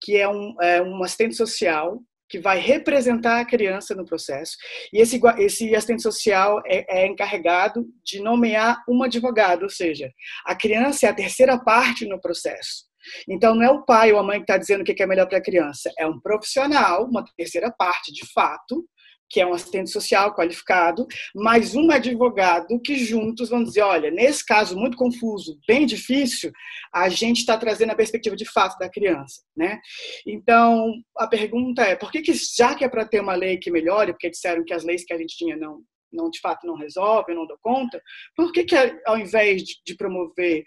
[SPEAKER 5] que é um, é um assistente social que vai representar a criança no processo. E esse, esse assistente social é, é, encarregado de nomear um advogado, ou seja, a criança é a terceira parte no processo. Então, não é o pai ou a mãe que está dizendo o que é melhor para a criança, é um profissional, uma terceira parte, de fato, que é um assistente social qualificado, mais um advogado que juntos vão dizer, olha, nesse caso muito confuso, bem difícil, a gente está trazendo a perspectiva de fato da criança, né? Então, a pergunta é, por que, que já que é para ter uma lei que melhore, porque disseram que as leis que a gente tinha não, não de fato não resolvem, não dão conta, por que, que ao invés de promover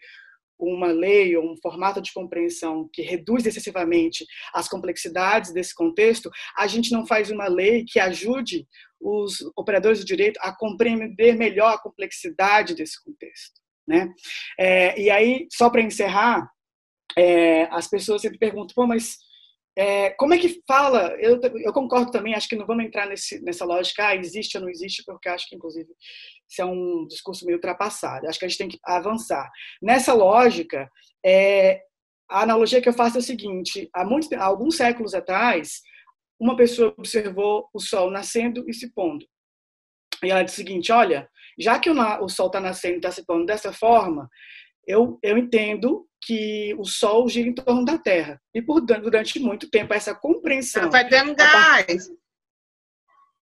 [SPEAKER 5] uma lei ou um formato de compreensão que reduz excessivamente as complexidades desse contexto, a gente não faz uma lei que ajude os operadores do direito a compreender melhor a complexidade desse contexto. Né? É, e aí, só para encerrar, é, as pessoas sempre perguntam, Pô, mas é, como é que fala? Eu, eu, concordo também, acho que não vamos entrar nesse, nessa lógica, ah, existe ou não existe, porque acho que, inclusive, isso é um discurso meio ultrapassado. Acho que a gente tem que avançar. Nessa lógica, é, a analogia que eu faço é o seguinte: há, muitos, há alguns séculos atrás, uma pessoa observou o sol nascendo e se pondo. E ela disse o seguinte: olha, já que o, o sol está nascendo e está se pondo dessa forma, eu, eu entendo que o Sol gira em torno da Terra. E por durante muito tempo essa compreensão.
[SPEAKER 6] Vai dando gás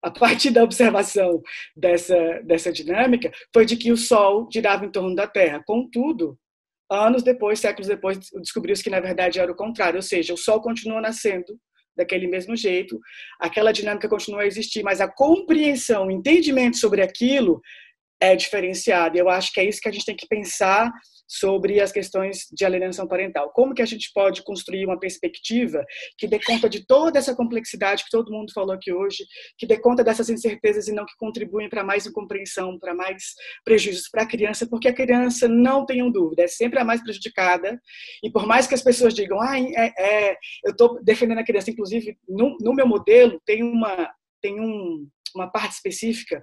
[SPEAKER 5] a partir da observação dessa, dessa dinâmica, foi de que o Sol girava em torno da Terra. Contudo, anos depois, séculos depois, descobriu-se que na verdade era o contrário, ou seja, o Sol continua nascendo daquele mesmo jeito, aquela dinâmica continua a existir, mas a compreensão, o entendimento sobre aquilo é diferenciado. Eu acho que é isso que a gente tem que pensar sobre as questões de alienação parental. Como que a gente pode construir uma perspectiva que dê conta de toda essa complexidade que todo mundo falou aqui hoje, que dê conta dessas incertezas e não que contribuem para mais incompreensão, para mais prejuízos para a criança, porque a criança, não tenham dúvida, é sempre a mais prejudicada. E por mais que as pessoas digam, ah, é, é eu estou defendendo a criança, inclusive no, no meu modelo tem uma tem um, uma parte específica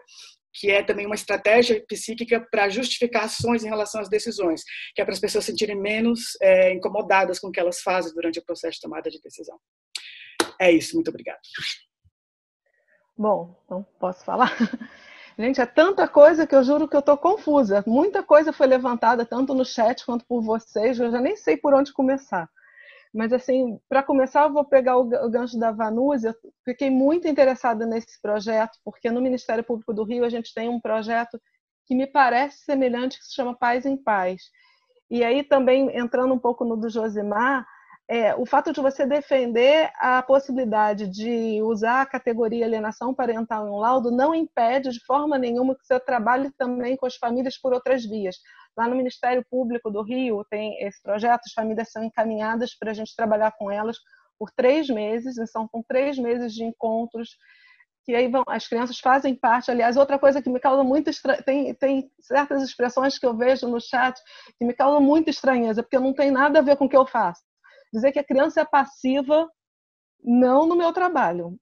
[SPEAKER 5] que é também uma estratégia psíquica para justificar ações em relação às decisões, que é para as pessoas se sentirem menos é, incomodadas com o que elas fazem durante o processo de tomada de decisão. É isso, muito obrigada.
[SPEAKER 7] Bom, então posso falar? Gente, é tanta coisa que eu juro que eu estou confusa. Muita coisa foi levantada, tanto no chat quanto por vocês, eu já nem sei por onde começar. Mas, assim, para começar, eu vou pegar o gancho da Vanusa. Fiquei muito interessada nesse projeto, porque no Ministério Público do Rio a gente tem um projeto que me parece semelhante, que se chama Paz em Paz. E aí, também, entrando um pouco no do Josimar, é, o fato de você defender a possibilidade de usar a categoria alienação parental em um laudo não impede de forma nenhuma que você trabalhe também com as famílias por outras vias. Lá no Ministério Público do Rio tem esse projeto, as famílias são encaminhadas para a gente trabalhar com elas por três meses, são com três meses de encontros que aí vão, as crianças fazem parte. Aliás, outra coisa que me causa muito estra... tem, tem certas expressões que eu vejo no chat que me causam muita estranheza, porque não tem nada a ver com o que eu faço. Dizer que a criança é passiva, não no meu trabalho.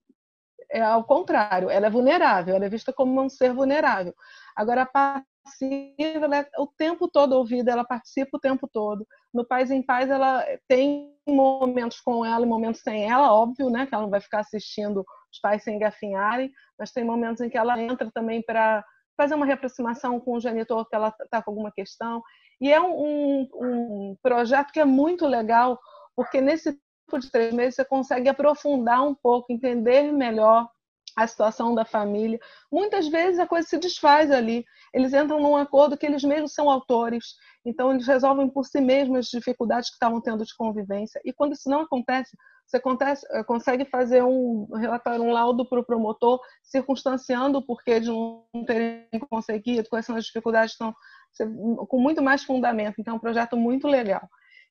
[SPEAKER 7] É ao contrário, ela é vulnerável, ela é vista como um ser vulnerável. Agora, a passiva, ela é o tempo todo ouvida, ela participa o tempo todo. No Paz em Paz, ela tem momentos com ela e momentos sem ela, óbvio, né? Que ela não vai ficar assistindo os pais sem gafinharem, mas tem momentos em que ela entra também para fazer uma reaproximação com o genitor que ela está com alguma questão. E é um, um, projeto que é muito legal, porque nesse tempo de três meses você consegue aprofundar um pouco, entender melhor a situação da família. Muitas vezes a coisa se desfaz ali. Eles entram num acordo que eles mesmos são autores, então eles resolvem por si mesmos as dificuldades que estavam tendo de convivência. E quando isso não acontece, você eh, consegue fazer um relatório, um laudo para o promotor, circunstanciando o porquê de não terem conseguido, quais são as dificuldades, estão com muito mais fundamento. Então, é um projeto muito legal,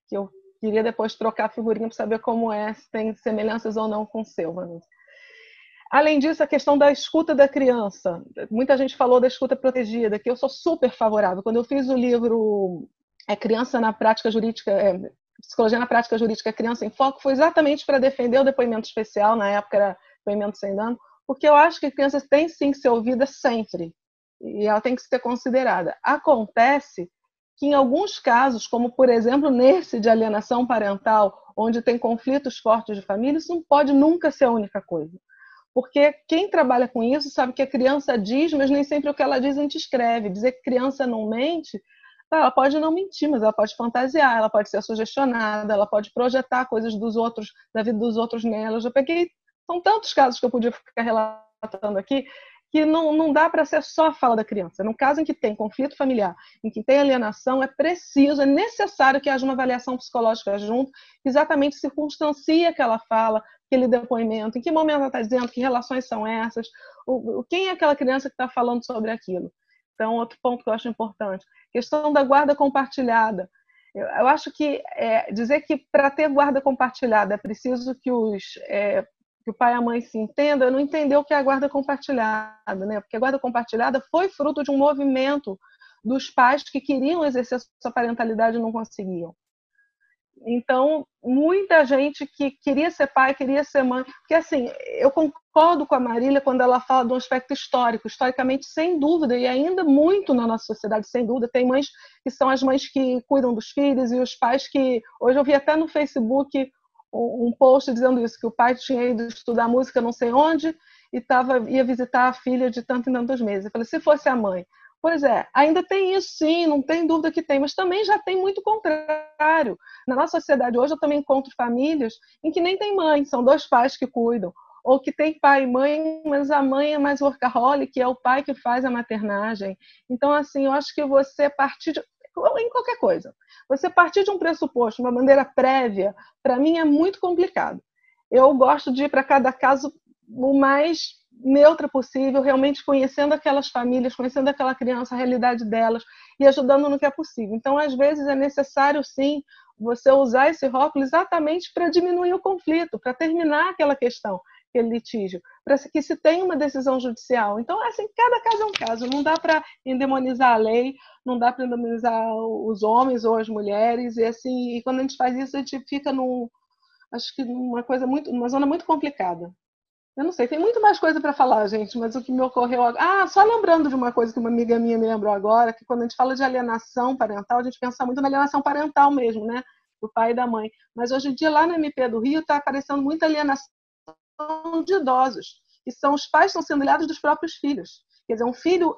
[SPEAKER 7] que eu queria depois trocar figurinha para saber como é, se tem semelhanças ou não com o seu, Vanessa. Além disso, a questão da escuta da criança. Muita gente falou da escuta protegida, que eu sou super favorável. Quando eu fiz o livro é, Criança na Prática Jurídica, é, Psicologia na Prática Jurídica Criança em Foco, foi exatamente para defender o depoimento especial, na época era depoimento sem dano, porque eu acho que crianças têm sim que ser ouvidas sempre, e ela tem que ser considerada. Acontece que em alguns casos, como por exemplo nesse de alienação parental, onde tem conflitos fortes de família, isso não pode nunca ser a única coisa. Porque quem trabalha com isso sabe que a criança diz, mas nem sempre o que ela diz a gente escreve. Dizer que criança não mente, ela pode não mentir, mas ela pode fantasiar, ela pode ser sugestionada, ela pode projetar coisas dos outros, da vida dos outros nela. Eu já peguei, são tantos casos que eu podia ficar relatando aqui, que não, não dá para ser só a fala da criança. No caso em que tem conflito familiar, em que tem alienação, é preciso, é necessário que haja uma avaliação psicológica junto, que exatamente circunstancie aquela fala, aquele depoimento, em que momento ela está dizendo, que relações são essas, o, quem é aquela criança que está falando sobre aquilo. Então, outro ponto que eu acho importante. Questão da guarda compartilhada. Eu, eu acho que é, dizer que para ter guarda compartilhada é preciso que os é, que o pai e a mãe se entendam, não entendeu o que é a guarda compartilhada, né? Porque a guarda compartilhada foi fruto de um movimento dos pais que queriam exercer sua parentalidade e não conseguiam. Então, muita gente que queria ser pai, queria ser mãe, porque assim, eu concordo com a Marília quando ela fala de um aspecto histórico, historicamente, sem dúvida, e ainda muito na nossa sociedade, sem dúvida, tem mães que são as mães que cuidam dos filhos e os pais que, hoje eu vi até no Facebook um post dizendo isso, que o pai tinha ido estudar música não sei onde e tava, ia visitar a filha de tanto em tantos meses. Eu falei, se fosse a mãe. Pois é, ainda tem isso sim, não tem dúvida que tem, mas também já tem muito contrário. Na nossa sociedade hoje eu também encontro famílias em que nem tem mãe, são dois pais que cuidam, ou que tem pai e mãe, mas a mãe é mais workaholic, é o pai que faz a maternagem. Então, assim, eu acho que você partir de em qualquer coisa. Você partir de um pressuposto, uma maneira prévia, para mim é muito complicado. Eu gosto de ir para cada caso o mais neutra possível, realmente conhecendo aquelas famílias, conhecendo aquela criança, a realidade delas e ajudando no que é possível. Então, às vezes, é necessário, sim, você usar esse rótulo exatamente para diminuir o conflito, para terminar aquela questão aquele litígio, para que se tenha uma decisão judicial. Então, assim, cada caso é um caso. Não dá para endemonizar a lei, não dá para endemonizar os homens ou as mulheres. E assim, e quando a gente faz isso, a gente fica num, acho que numa coisa muito, numa zona muito complicada. Eu não sei, tem muito mais coisa para falar, gente, mas o que me ocorreu Ah, só lembrando de uma coisa que uma amiga minha me lembrou agora, que quando a gente fala de alienação parental, a gente pensa muito na alienação parental mesmo, né? Do pai e da mãe. Mas hoje em dia, lá no MP do Rio, está aparecendo muita alienação de idosos, que são os pais que estão sendo ilhados dos próprios filhos. Quer dizer, um filho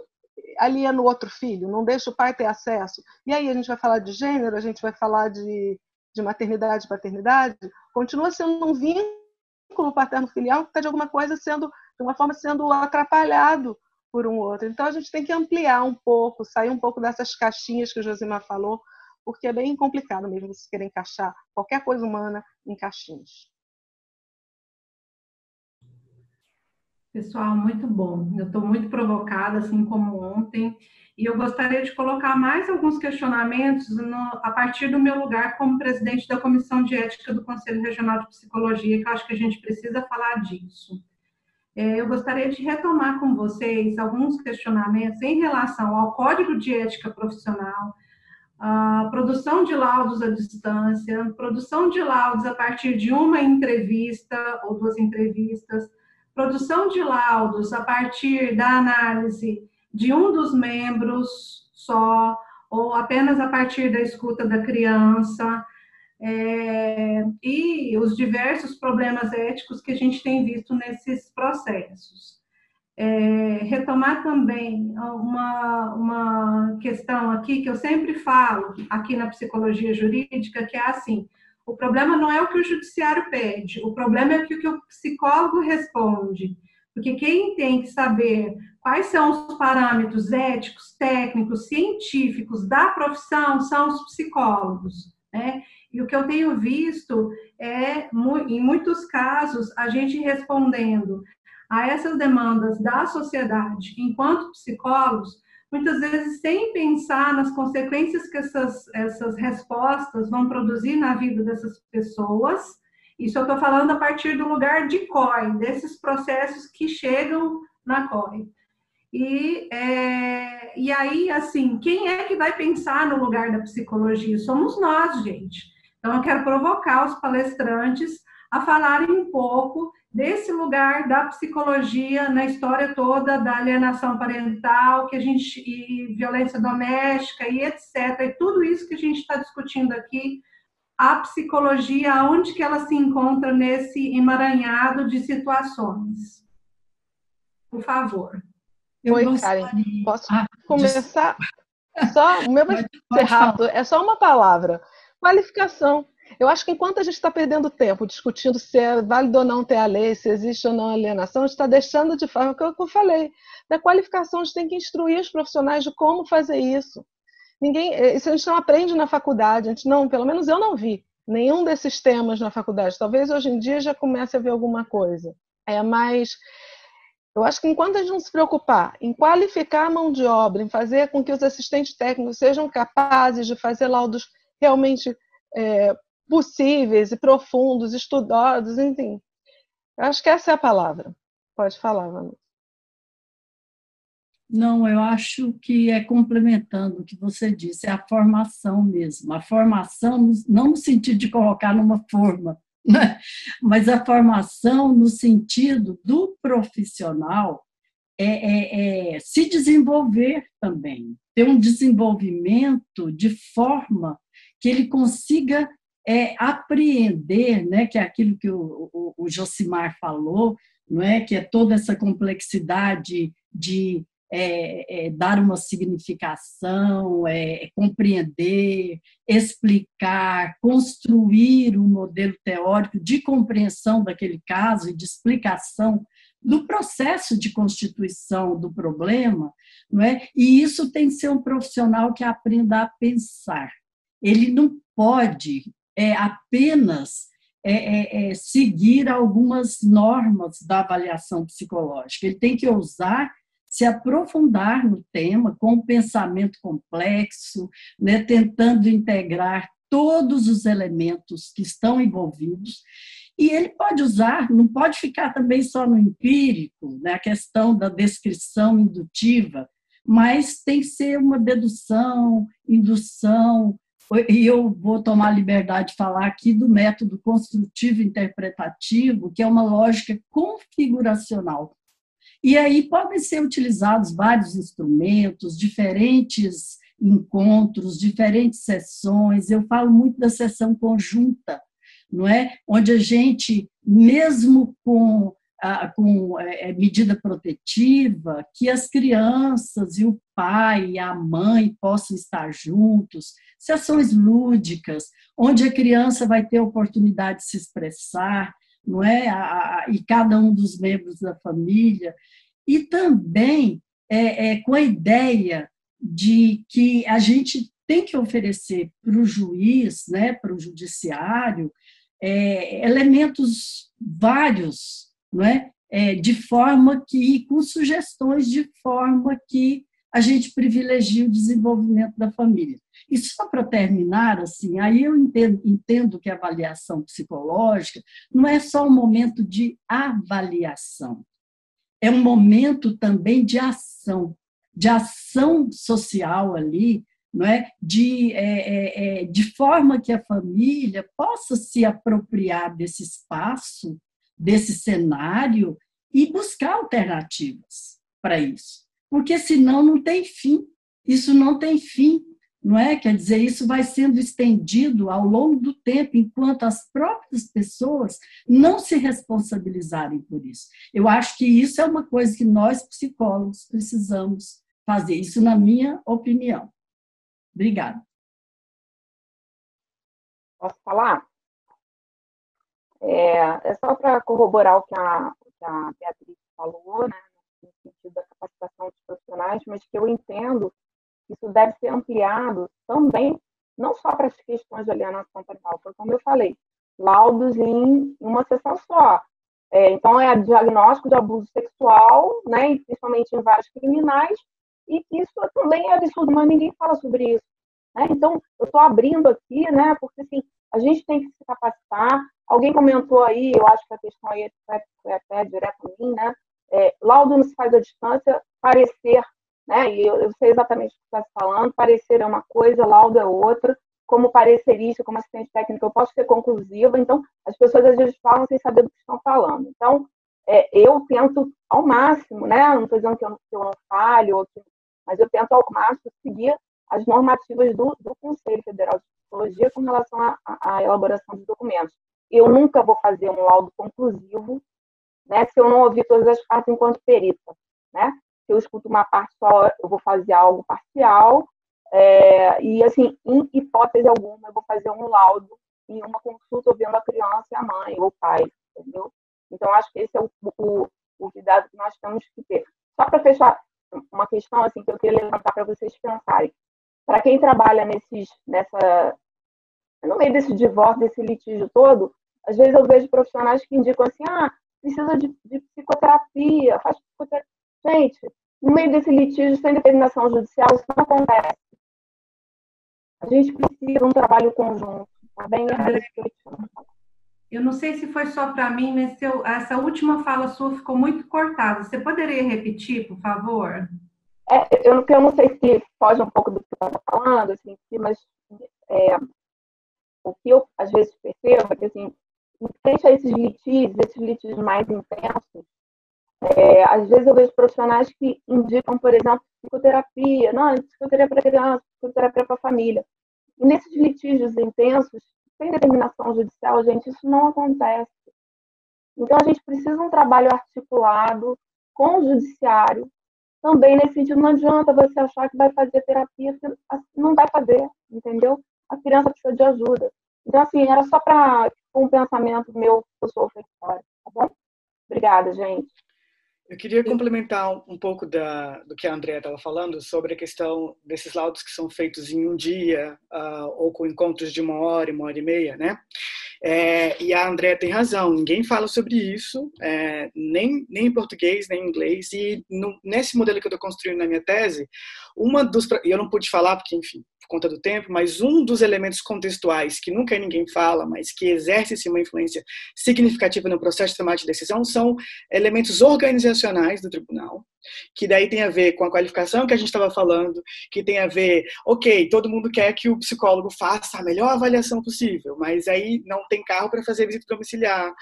[SPEAKER 7] aliena o outro filho, não deixa o pai ter acesso. E aí a gente vai falar de gênero, a gente vai falar de, de maternidade paternidade, continua sendo um vínculo paterno-filial que está de alguma coisa sendo, de uma forma, sendo atrapalhado por um outro. Então a gente tem que ampliar um pouco, sair um pouco dessas caixinhas que o Josimar falou, porque é bem complicado mesmo você querer encaixar qualquer coisa humana em caixinhas.
[SPEAKER 2] Pessoal, muito bom. Eu estou muito provocada, assim como ontem, e eu gostaria de colocar mais alguns questionamentos no, a partir do meu lugar como presidente da Comissão de Ética do Conselho Regional de Psicologia, que eu acho que a gente precisa falar disso. É, eu gostaria de retomar com vocês alguns questionamentos em relação ao Código de Ética Profissional, a produção de laudos à distância, produção de laudos a partir de uma entrevista ou duas entrevistas, produção de laudos a partir da análise de um dos membros só, ou apenas a partir da escuta da criança, é, e os diversos problemas éticos que a gente tem visto nesses processos. É, retomar também uma, uma questão aqui que eu sempre falo aqui na psicologia jurídica, que é assim, o problema não é o que o judiciário pede, o problema é o que o psicólogo responde. Porque quem tem que saber quais são os parâmetros éticos, técnicos, científicos da profissão são os psicólogos. Né? E o que eu tenho visto é, em muitos casos, a gente respondendo a essas demandas da sociedade, enquanto psicólogos, muitas vezes sem pensar nas consequências que essas, essas respostas vão produzir na vida dessas pessoas. Isso eu estou falando a partir do lugar de COI, desses processos que chegam na COI. E, é, e aí, assim, quem é que vai pensar no lugar da psicologia? Somos nós, gente. Então, eu quero provocar os palestrantes a falarem um pouco desse lugar da psicologia na história toda da alienação parental, que a gente e violência doméstica e etc. E tudo isso que a gente está discutindo aqui, a psicologia, onde que ela se encontra nesse emaranhado de situações? Por favor.
[SPEAKER 7] Eu Oi, Karen, posso ah, começar? Só, o meu vai ser rápido, é só uma palavra. Qualificação. Eu acho que enquanto a gente está perdendo tempo discutindo se é válido ou não ter a lei, se existe ou não alienação, a gente está deixando de forma que eu falei. Da qualificação, a gente tem que instruir os profissionais de como fazer isso. Ninguém, eh, isso a gente não aprende na faculdade, a gente não, pelo menos eu não vi nenhum desses temas na faculdade. Talvez hoje em dia já comece a ver alguma coisa. É mais eu acho que enquanto a gente não se preocupar em qualificar a mão de obra, em fazer com que os assistentes técnicos sejam capazes de fazer laudos realmente é, possíveis e profundos, estudados, enfim. Eu acho que essa é a palavra. Pode falar, Vanessa.
[SPEAKER 1] Não, eu acho que é complementando o que você disse, é a formação mesmo. A formação, não no sentido de colocar numa forma, né? mas a formação no sentido do profissional é, é, é se desenvolver também, ter um desenvolvimento de forma que ele consiga é, apreender, né, que é aquilo que o, o, o Josimar falou, não é, que é toda essa complexidade de é, é, dar uma significação, é, compreender, explicar, construir um modelo teórico de compreensão daquele caso e de explicação do processo de constituição do problema, não é? E isso tem que ser um profissional que aprenda a pensar. Ele não pode é, apenas é, é, é, seguir algumas normas da avaliação psicológica. Ele tem que ousar se aprofundar no tema com um pensamento complexo, né, tentando integrar todos os elementos que estão envolvidos. E ele pode usar, não pode ficar também só no empírico, né, a questão da descrição indutiva, mas tem que ser uma dedução, indução, e eu vou tomar liberdade de falar aqui do método construtivo interpretativo, que é uma lógica configuracional. E aí podem ser utilizados vários instrumentos, diferentes encontros, diferentes sessões. Eu falo muito da sessão conjunta, não é? Onde a gente, mesmo com com é, é, medida protetiva, que as crianças e o pai e a mãe possam estar juntos, sessões lúdicas, onde a criança vai ter oportunidade de se expressar, não é? e cada um dos membros da família, e também é, é, com a ideia de que a gente tem que oferecer para o juiz, né, para o judiciário, é, elementos vários não é? é? de forma que, com sugestões de forma que a gente privilegie o desenvolvimento da família. E só para terminar, assim, aí eu entendo, entendo que a avaliação psicológica não é só um momento de avaliação, é um momento também de ação, de ação social ali, não é? De, é, é, é de forma que a família possa se apropriar desse espaço desse cenário e buscar alternativas para isso. Porque senão não tem fim. Isso não tem fim, não é? Quer dizer, isso vai sendo estendido ao longo do tempo, enquanto as próprias pessoas não se responsabilizarem por isso. Eu acho que isso é uma coisa que nós, psicólogos, precisamos fazer. Isso, na minha opinião. Obrigada.
[SPEAKER 4] Posso falar? É, é só para corroborar o que a, que a Beatriz falou, né, capacitação dos profissionais, mas que eu entendo que isso deve ser ampliado também, não só para as questões de alienação parental, porque, como eu falei, laudos em uma sessão só. É, então, é diagnóstico de abuso sexual, né, principalmente em vários criminais, e que isso também é absurdo, mas ninguém fala sobre isso. Né? Então, eu estou abrindo aqui, né, porque assim, a gente tem que se capacitar. Alguém comentou aí, eu acho que a questão aí foi até direto a mim, né? É, laudo não se faz à distância, parecer, né? E eu, eu sei exatamente o que você está falando, parecer é uma coisa, laudo é outra como parecerista, como assistente técnico, eu posso ser conclusiva. Então, as pessoas às vezes falam sem saber do que estão falando. Então, é, eu tento ao máximo, né? Não estou dizendo que eu, que eu não falho, que, mas eu tento ao máximo seguir as normativas do, do Conselho Federal de Psicologia com relação à elaboração de documentos. Eu nunca vou fazer um laudo conclusivo, né? Se eu não ouvir todas as partes enquanto perita, né? Se eu escuto uma parte só, eu vou fazer algo parcial é, e, assim, em hipótese alguma, eu vou fazer um laudo em uma consulta ouvindo a criança a mãe ou o pai, entendeu? Então, acho que esse é o, o, o cuidado que nós temos que ter. Só para fechar uma questão assim que eu queria levantar para vocês pensarem. Para quem trabalha nesses, nessa, no meio desse divórcio, desse litígio todo, às vezes eu vejo profissionais que indicam assim, ah, precisa de, de psicoterapia, faz psicoterapia. Gente, no meio desse litígio sem determinação judicial, isso não acontece. A gente precisa de um trabalho conjunto, tá bem?
[SPEAKER 2] Eu não sei se foi só para mim, mas eu, essa última fala sua ficou muito cortada. Você poderia repetir, por favor?
[SPEAKER 4] É, eu, eu, não sei se foge um pouco do que você está falando, assim, mas é, o que eu às vezes percebo é que, assim, frente a esses litígios, esses litígios mais intensos, é, às vezes eu vejo profissionais que indicam, por exemplo, psicoterapia, não, psicoterapia para criança, psicoterapia para família. E nesses litígios intensos, sem determinação judicial, gente, isso não acontece. Então a gente precisa de um trabalho articulado com o judiciário. Também nesse sentido, não adianta você achar que vai fazer terapia, não vai fazer, entendeu? A criança precisa de ajuda. Então, assim, era só para um pensamento meu que eu sou fora, tá bom? Obrigada, gente.
[SPEAKER 5] Eu queria complementar um, pouco da, do que a Andrea estava falando sobre a questão desses laudos que são feitos em um dia uh, ou com encontros de uma hora, uma hora e meia, né? É, e a Andrea tem razão, ninguém fala sobre isso, é, nem, nem em português, nem em inglês. E no, nesse modelo que eu estou construindo na minha tese, uma dos. E eu não pude falar, porque, enfim, por conta do tempo, mas um dos elementos contextuais que nunca ninguém fala, mas que exerce uma influência significativa no processo de tomada de decisão são elementos organizacionais do tribunal, que daí tem a ver com a qualificação que a gente estava falando, que tem a ver, ok, todo mundo quer que o psicólogo faça a melhor avaliação possível, mas aí não tem carro para fazer visita domiciliar,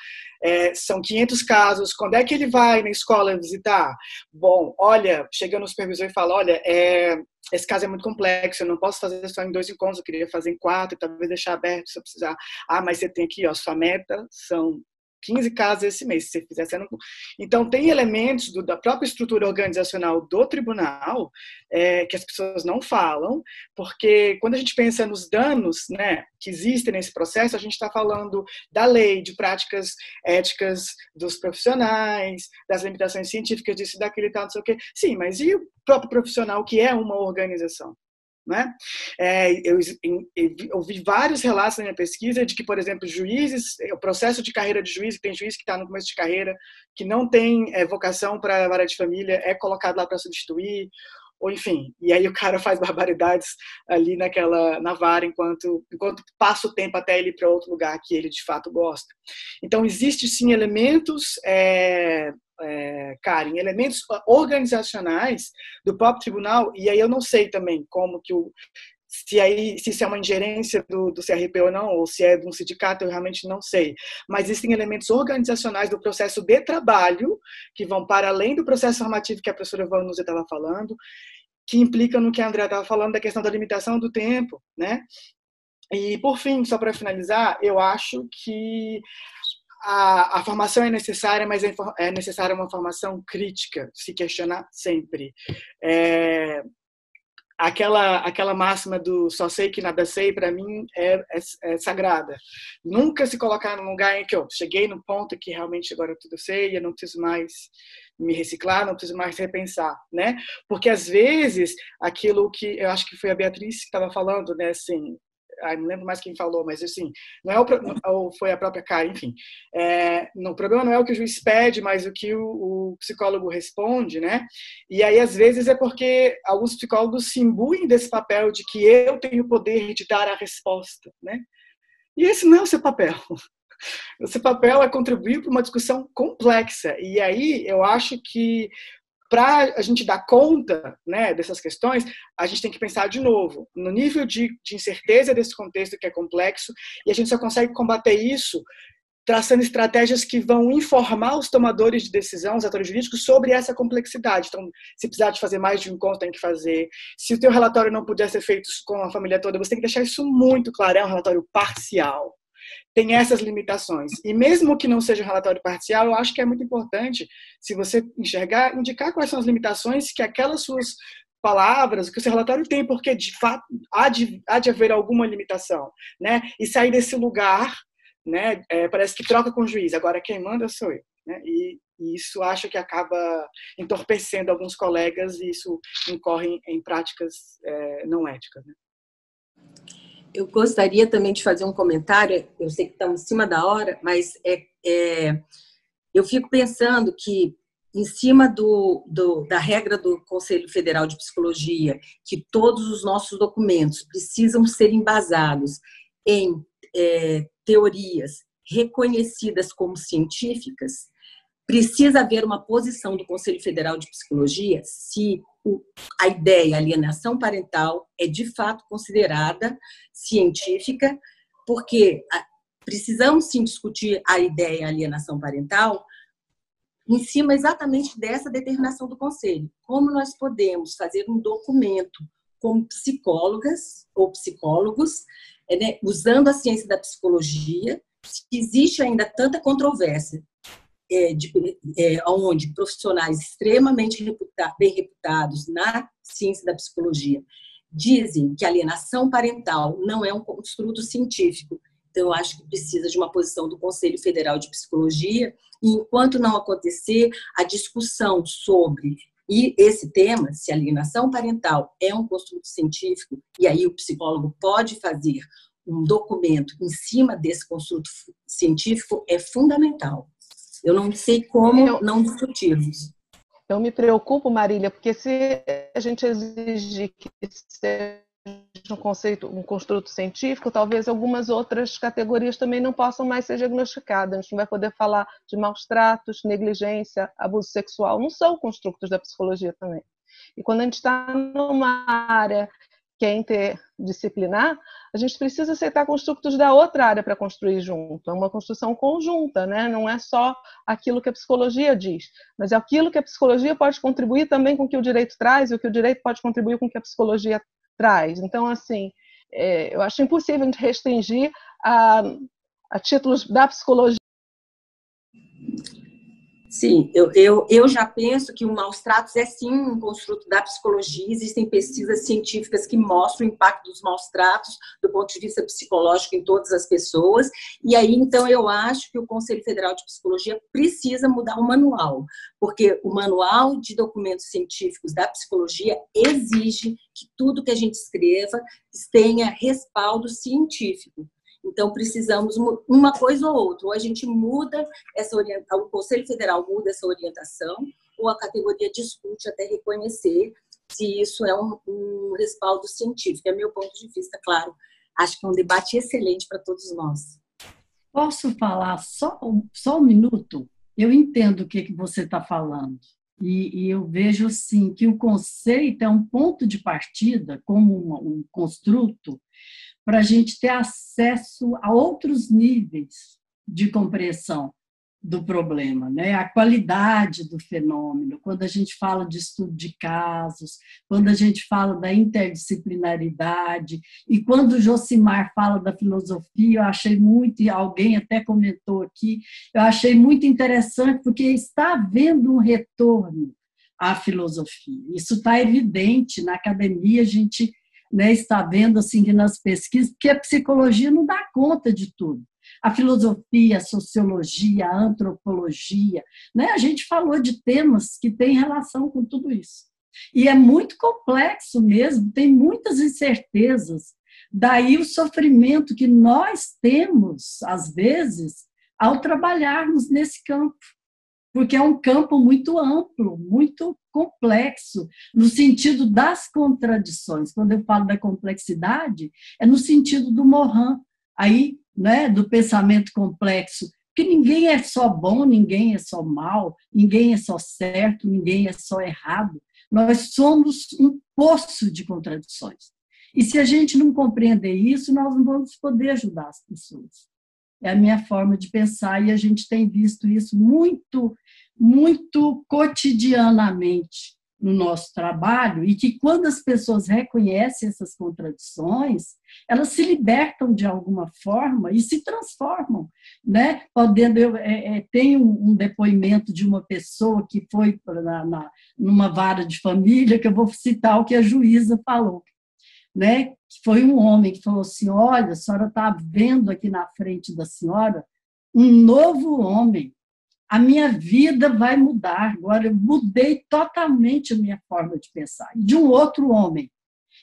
[SPEAKER 5] é, são 500 casos, quando é que ele vai na escola visitar? Bom, olha, chega no supervisor e fala, olha, é, esse caso é muito complexo, eu não posso fazer só em dois encontros, eu queria fazer em quatro, talvez deixar aberto se eu precisar. Ah, mas você tem aqui, ó, sua meta são 15 casos esse mês, se você fizer. Você não... Então, tem elementos do, da própria estrutura organizacional do tribunal é, que as pessoas não falam, porque quando a gente pensa nos danos né, que existem nesse processo, a gente está falando da lei, de práticas éticas dos profissionais, das limitações científicas, disso, daquele tal, não sei o quê. Sim, mas e o próprio profissional que é uma organização? Né? É, eu, eu, vi vários relatos na minha pesquisa de que, por exemplo, juízes, o processo de carreira de juiz, tem juiz que está no começo de carreira, que não tem é, vocação para a vara de família, é colocado lá para substituir, ou enfim, e aí o cara faz barbaridades ali naquela na vara enquanto enquanto passa o tempo até ele ir para outro lugar que ele de fato gosta. Então existe sim elementos é, é, Karen, elementos organizacionais do próprio tribunal, e aí eu não sei também como que o se aí se isso é uma ingerência do, do CRP ou não, ou se é de um sindicato, eu realmente não sei. Mas existem elementos organizacionais do processo de trabalho que vão para além do processo normativo que a professora Vanusa estava falando, que implicam no que a Andrea estava falando da questão da limitação do tempo, né? E por fim, só para finalizar, eu acho que a, a, formação é necessária, mas é, é necessária uma formação crítica, se questionar sempre. É, aquela aquela máxima do só sei que nada sei para mim é, é, é, sagrada nunca se colocar num lugar em que eu cheguei no ponto que realmente agora tudo sei eu não preciso mais me reciclar não preciso mais repensar né porque às vezes aquilo que eu acho que foi a Beatriz que estava falando né assim ai, não lembro mais quem falou, mas assim, não é o, ou foi a própria Karen, enfim. É, o problema não é o que o juiz pede, mas o que o, o, psicólogo responde, né? E aí, às vezes, é porque alguns psicólogos se imbuem desse papel de que eu tenho o poder de dar a resposta, né? E esse não é o seu papel. O seu papel é contribuir para uma discussão complexa. E aí eu acho que para a gente dar conta né, dessas questões, a gente tem que pensar de novo no nível de, de incerteza desse contexto que é complexo, e a gente só consegue combater isso traçando estratégias que vão informar os tomadores de decisão, os atores jurídicos, sobre essa complexidade. Então, se precisar de fazer mais de um encontro, tem que fazer. Se o teu relatório não puder ser feito com a família toda, você tem que deixar isso muito claro. É um relatório parcial tem essas limitações. E mesmo que não seja um relatório parcial, eu acho que é muito importante, se você enxergar, indicar quais são as limitações que aquelas suas palavras, que o seu relatório tem, porque de fato há de, há de haver alguma limitação, né? E sair desse lugar, né? É, parece que troca com o juiz. Agora quem manda sou eu, né? E, e isso acho que acaba entorpecendo alguns colegas e isso incorre em, em práticas é, não éticas. Né?
[SPEAKER 3] Eu gostaria também de fazer um comentário. Eu sei que estamos em cima da hora, mas é, é eu fico pensando que, em cima do, do, da regra do Conselho Federal de Psicologia, que todos os nossos documentos precisam ser embasados em é, teorias reconhecidas como científicas, precisa haver uma posição do Conselho Federal de Psicologia se a ideia alienação parental é de fato considerada científica, porque precisamos sim discutir a ideia alienação parental em cima exatamente dessa determinação do conselho. Como nós podemos fazer um documento como psicólogas ou psicólogos, é, né, usando a ciência da psicologia, existe ainda tanta controvérsia é, de, é, onde profissionais extremamente reputa, bem reputados na ciência da psicologia dizem que alienação parental não é um construto científico. Então, eu acho que precisa de uma posição do Conselho Federal de Psicologia, e enquanto não acontecer a discussão sobre e esse tema, se alienação parental é um construto científico, e aí o psicólogo pode fazer um documento em cima desse construto científico, é fundamental. Eu não sei como eu, não discutirmos.
[SPEAKER 7] Eu me preocupo, Marília, porque se a gente exigir que seja um conceito, um construto científico, talvez algumas outras categorias também não possam mais ser diagnosticadas. A gente não vai poder falar de maus tratos, negligência, abuso sexual. Não são construtos da psicologia também. E quando a gente está numa área que é interdisciplinar, a gente precisa aceitar construtos da outra área para construir junto. É uma construção conjunta, né? não é só aquilo que a psicologia diz, mas é aquilo que a psicologia pode contribuir também com o que o direito traz e o que o direito pode contribuir com o que a psicologia traz. Então, assim, é, eu acho impossível a gente restringir a, a títulos da psicologia
[SPEAKER 3] Sim, eu, eu, eu já penso que o maus tratos é sim um construto da psicologia. Existem pesquisas científicas que mostram o impacto dos maus tratos do ponto de vista psicológico em todas as pessoas. E aí, então, eu acho que o Conselho Federal de Psicologia precisa mudar o manual, porque o manual de documentos científicos da psicologia exige que tudo que a gente escreva tenha respaldo científico. Então, precisamos uma coisa ou outra. Ou a gente muda essa orientação, o Conselho Federal muda essa orientação, ou a categoria discute até reconhecer se isso é um, um respaldo científico. É meu ponto de vista, claro. Acho que é um debate excelente para todos nós.
[SPEAKER 1] Posso falar só, só um minuto? Eu entendo o que, que você está falando. E, e, eu vejo assim que o conceito é um ponto de partida, como um construto, para a gente ter acesso a outros níveis de compreensão do problema, né? A qualidade do fenômeno, quando a gente fala de estudo de casos, quando a gente fala da interdisciplinaridade e quando o Josimar fala da filosofia, eu achei muito alguém até comentou aqui, eu achei muito interessante porque está havendo um retorno a filosofia. Isso está evidente na academia, a gente né, está vendo assim nas pesquisas, que a psicologia não dá conta de tudo. A filosofia, a sociologia, a antropologia, né? a gente falou de temas que têm relação com tudo isso. E é muito complexo mesmo, tem muitas incertezas. Daí o sofrimento que nós temos, às vezes, ao trabalharmos nesse campo porque é um campo muito amplo, muito complexo, no sentido das contradições. Quando eu falo da complexidade, é no sentido do Morin, aí, né, do pensamento complexo, que ninguém é só bom, ninguém é só mal, ninguém é só certo, ninguém é só errado. Nós somos um poço de contradições. E se a gente não compreender isso, nós não vamos poder ajudar as pessoas. É a minha forma de pensar e a gente tem visto isso muito, muito cotidianamente no nosso trabalho e que quando as pessoas reconhecem essas contradições, elas se libertam de alguma forma e se transformam, né? Podendo eu é, é, tem um, depoimento de uma pessoa que foi na, na, numa vara de família que eu vou citar o que a juíza falou né, que foi um homem que falou assim: Olha, a senhora está vendo aqui na frente da senhora um novo homem. A minha vida vai mudar. Agora, eu mudei totalmente a minha forma de pensar. E de um outro homem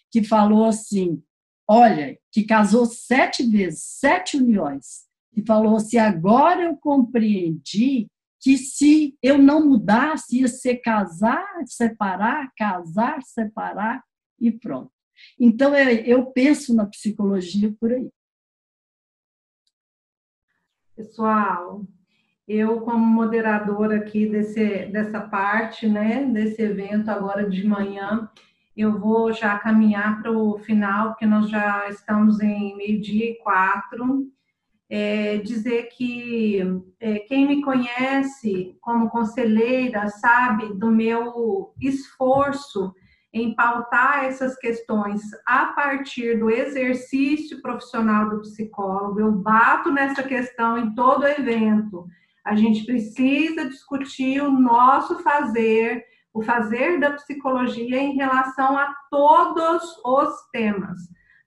[SPEAKER 1] que falou assim: Olha, que casou sete vezes, sete uniões, e falou assim: Agora eu compreendi que se eu não mudasse, ia ser casar, separar, casar, separar e pronto. Então, é, eu penso na psicologia por aí.
[SPEAKER 2] Pessoal, eu, como moderadora aqui desse, dessa parte, né, desse evento agora de manhã, eu vou já caminhar para o final, porque nós já estamos em meio-dia e quatro. É, dizer que é, quem me conhece como conselheira sabe do meu esforço em pautar essas questões a partir do exercício profissional do psicólogo. Eu bato nessa questão em todo evento. A gente precisa discutir o nosso fazer, o fazer da psicologia em relação a todos os temas.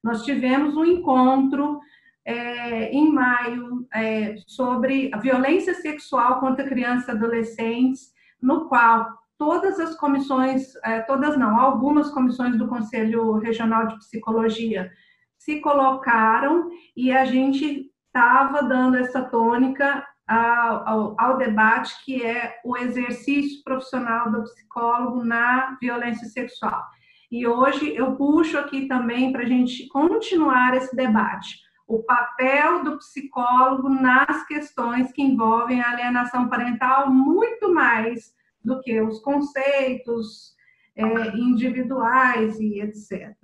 [SPEAKER 2] Nós tivemos um encontro é, em maio é, sobre a violência sexual contra crianças e adolescentes, no qual todas as comissões, é, todas não, algumas comissões do Conselho Regional de Psicologia se colocaram e a gente estava dando essa tônica ao, ao, debate que é o exercício profissional do psicólogo na violência sexual. E hoje eu puxo aqui também para a gente continuar esse debate. O papel do psicólogo nas questões que envolvem a alienação parental, muito mais do que os conceitos é, individuais e etc.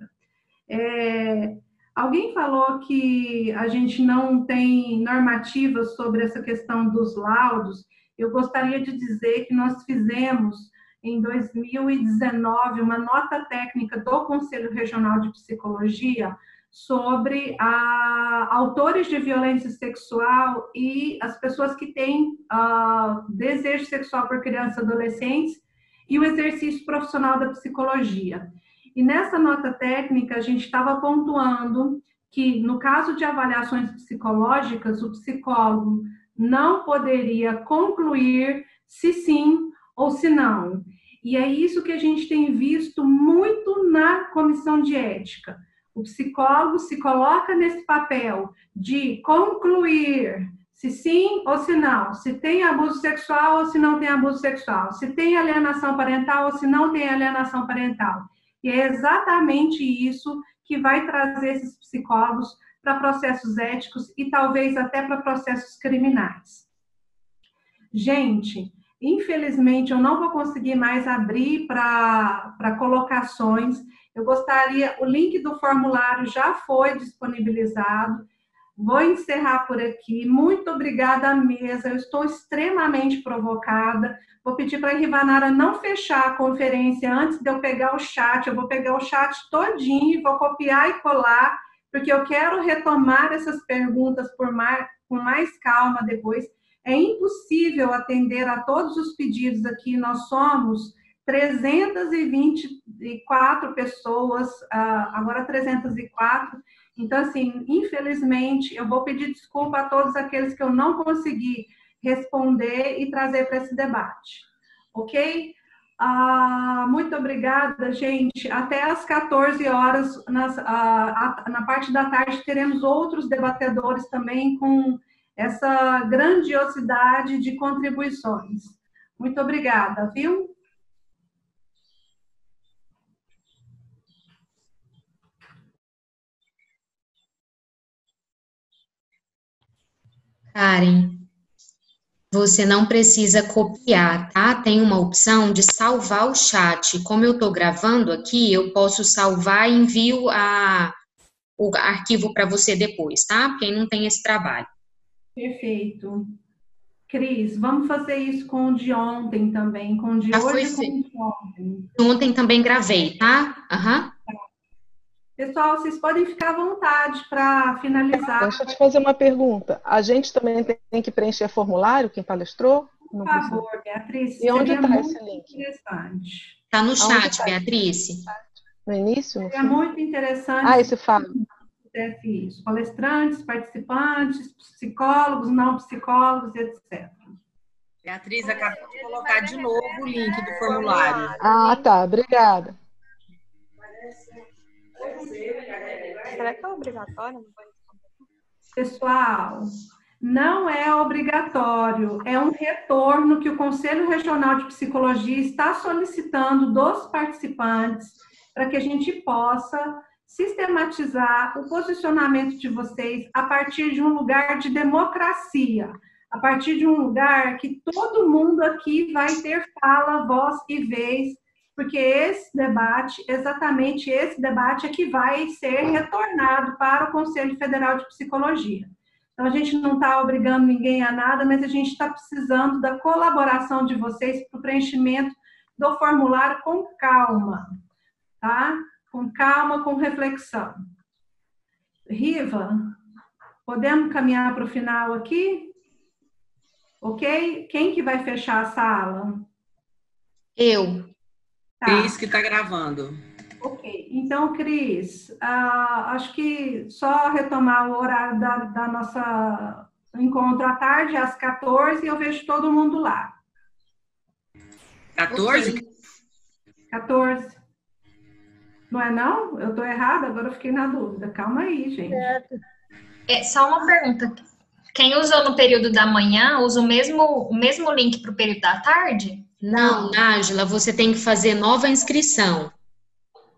[SPEAKER 2] É, alguém falou que a gente não tem normativas sobre essa questão dos laudos. Eu gostaria de dizer que nós fizemos em 2019 uma nota técnica do Conselho Regional de Psicologia sobre a, autores de violência sexual e as pessoas que têm uh, desejo sexual por crianças e adolescentes e o exercício profissional da psicologia. E nessa nota técnica, a gente estava pontuando que, no caso de avaliações psicológicas, o psicólogo não poderia concluir se sim ou se não. E é isso que a gente tem visto muito na comissão de ética o psicólogo se coloca nesse papel de concluir se sim ou se não, se tem abuso sexual ou se não tem abuso sexual, se tem alienação parental ou se não tem alienação parental. E é exatamente isso que vai trazer esses psicólogos para processos éticos e talvez até para processos criminais. Gente, infelizmente eu não vou conseguir mais abrir para colocações. Eu gostaria, o link do formulário já foi disponibilizado. Vou encerrar por aqui. Muito obrigada à mesa. Eu estou extremamente provocada. Vou pedir para a Rivanara não fechar a conferência antes de eu pegar o chat. Eu vou pegar o chat todinho, vou copiar e colar, porque eu quero retomar essas perguntas mais, com mais calma depois. É impossível atender a todos os pedidos aqui. Nós somos 324 pessoas, ah, agora 304. Então, assim, infelizmente, eu vou pedir desculpa a todos aqueles que eu não consegui responder e trazer para esse debate. Ok? Ah, muito obrigada, gente. Até às 14 horas, nas, ah, na parte da tarde, teremos outros debatedores também com essa grandiosidade de contribuições. Muito obrigada, viu?
[SPEAKER 6] Karen, você não precisa copiar, tá? Tem uma opção de salvar o chat. Como eu estou gravando aqui, eu posso salvar e envio a, o arquivo para você depois, tá? Quem não tem esse trabalho.
[SPEAKER 2] Perfeito. Cris, vamos fazer isso com o de ontem também, com o de Já hoje foi com o de ontem.
[SPEAKER 6] Ontem também gravei, tá? Aham. Uhum.
[SPEAKER 2] Pessoal, vocês podem ficar à vontade para finalizar.
[SPEAKER 7] Deixa eu te fazer uma pergunta. A gente também tem que preencher formulário, quem palestrou?
[SPEAKER 2] Por favor, Beatriz.
[SPEAKER 7] E onde está esse link?
[SPEAKER 2] Interessante.
[SPEAKER 6] Está no chat, tá? Beatriz.
[SPEAKER 7] No início? No
[SPEAKER 2] é muito interessante.
[SPEAKER 7] Ah, esse fala.
[SPEAKER 2] Isso. Palestrantes, participantes, psicólogos, não psicólogos, etc.
[SPEAKER 3] Beatriz, acabou de colocar de novo o link do formulário.
[SPEAKER 7] Ah, tá. Obrigada.
[SPEAKER 2] Será que é obrigatório? Pessoal, não é obrigatório, é um retorno que o Conselho Regional de Psicologia está solicitando dos participantes para que a gente possa sistematizar o posicionamento de vocês a partir de um lugar de democracia, a partir de um lugar que todo mundo aqui vai ter fala, voz e vez porque esse debate, exatamente esse debate é que vai ser retornado para o Conselho Federal de Psicologia. Então, a gente não está obrigando ninguém a nada, mas a gente está precisando da colaboração de vocês para o preenchimento do formulário com calma, tá? Com calma, com reflexão. Riva, podemos caminhar para o final aqui? Ok? Quem que vai fechar a sala?
[SPEAKER 6] Eu.
[SPEAKER 3] Tá. Cris que está gravando.
[SPEAKER 2] Ok, então, Cris, uh, acho que só retomar o horário da, da nossa encontro à tarde, às 14, eu vejo todo mundo lá.
[SPEAKER 3] 14? Okay.
[SPEAKER 2] 14. Não é não? Eu estou errada? Agora eu fiquei na dúvida. Calma aí, gente.
[SPEAKER 8] É, só uma pergunta. Quem usou no período da manhã usa o mesmo, o mesmo link para o período da tarde?
[SPEAKER 6] Não, Nájila, você tem que fazer nova inscrição.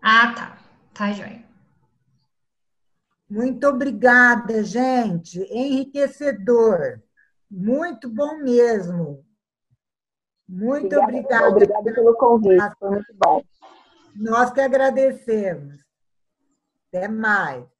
[SPEAKER 8] Ah, tá. Tá, joia.
[SPEAKER 9] Muito obrigada, gente. Enriquecedor. Muito bom mesmo. Muito obrigada.
[SPEAKER 4] Obrigada pelo convite, foi muito bom.
[SPEAKER 9] Nós que agradecemos. Até mais.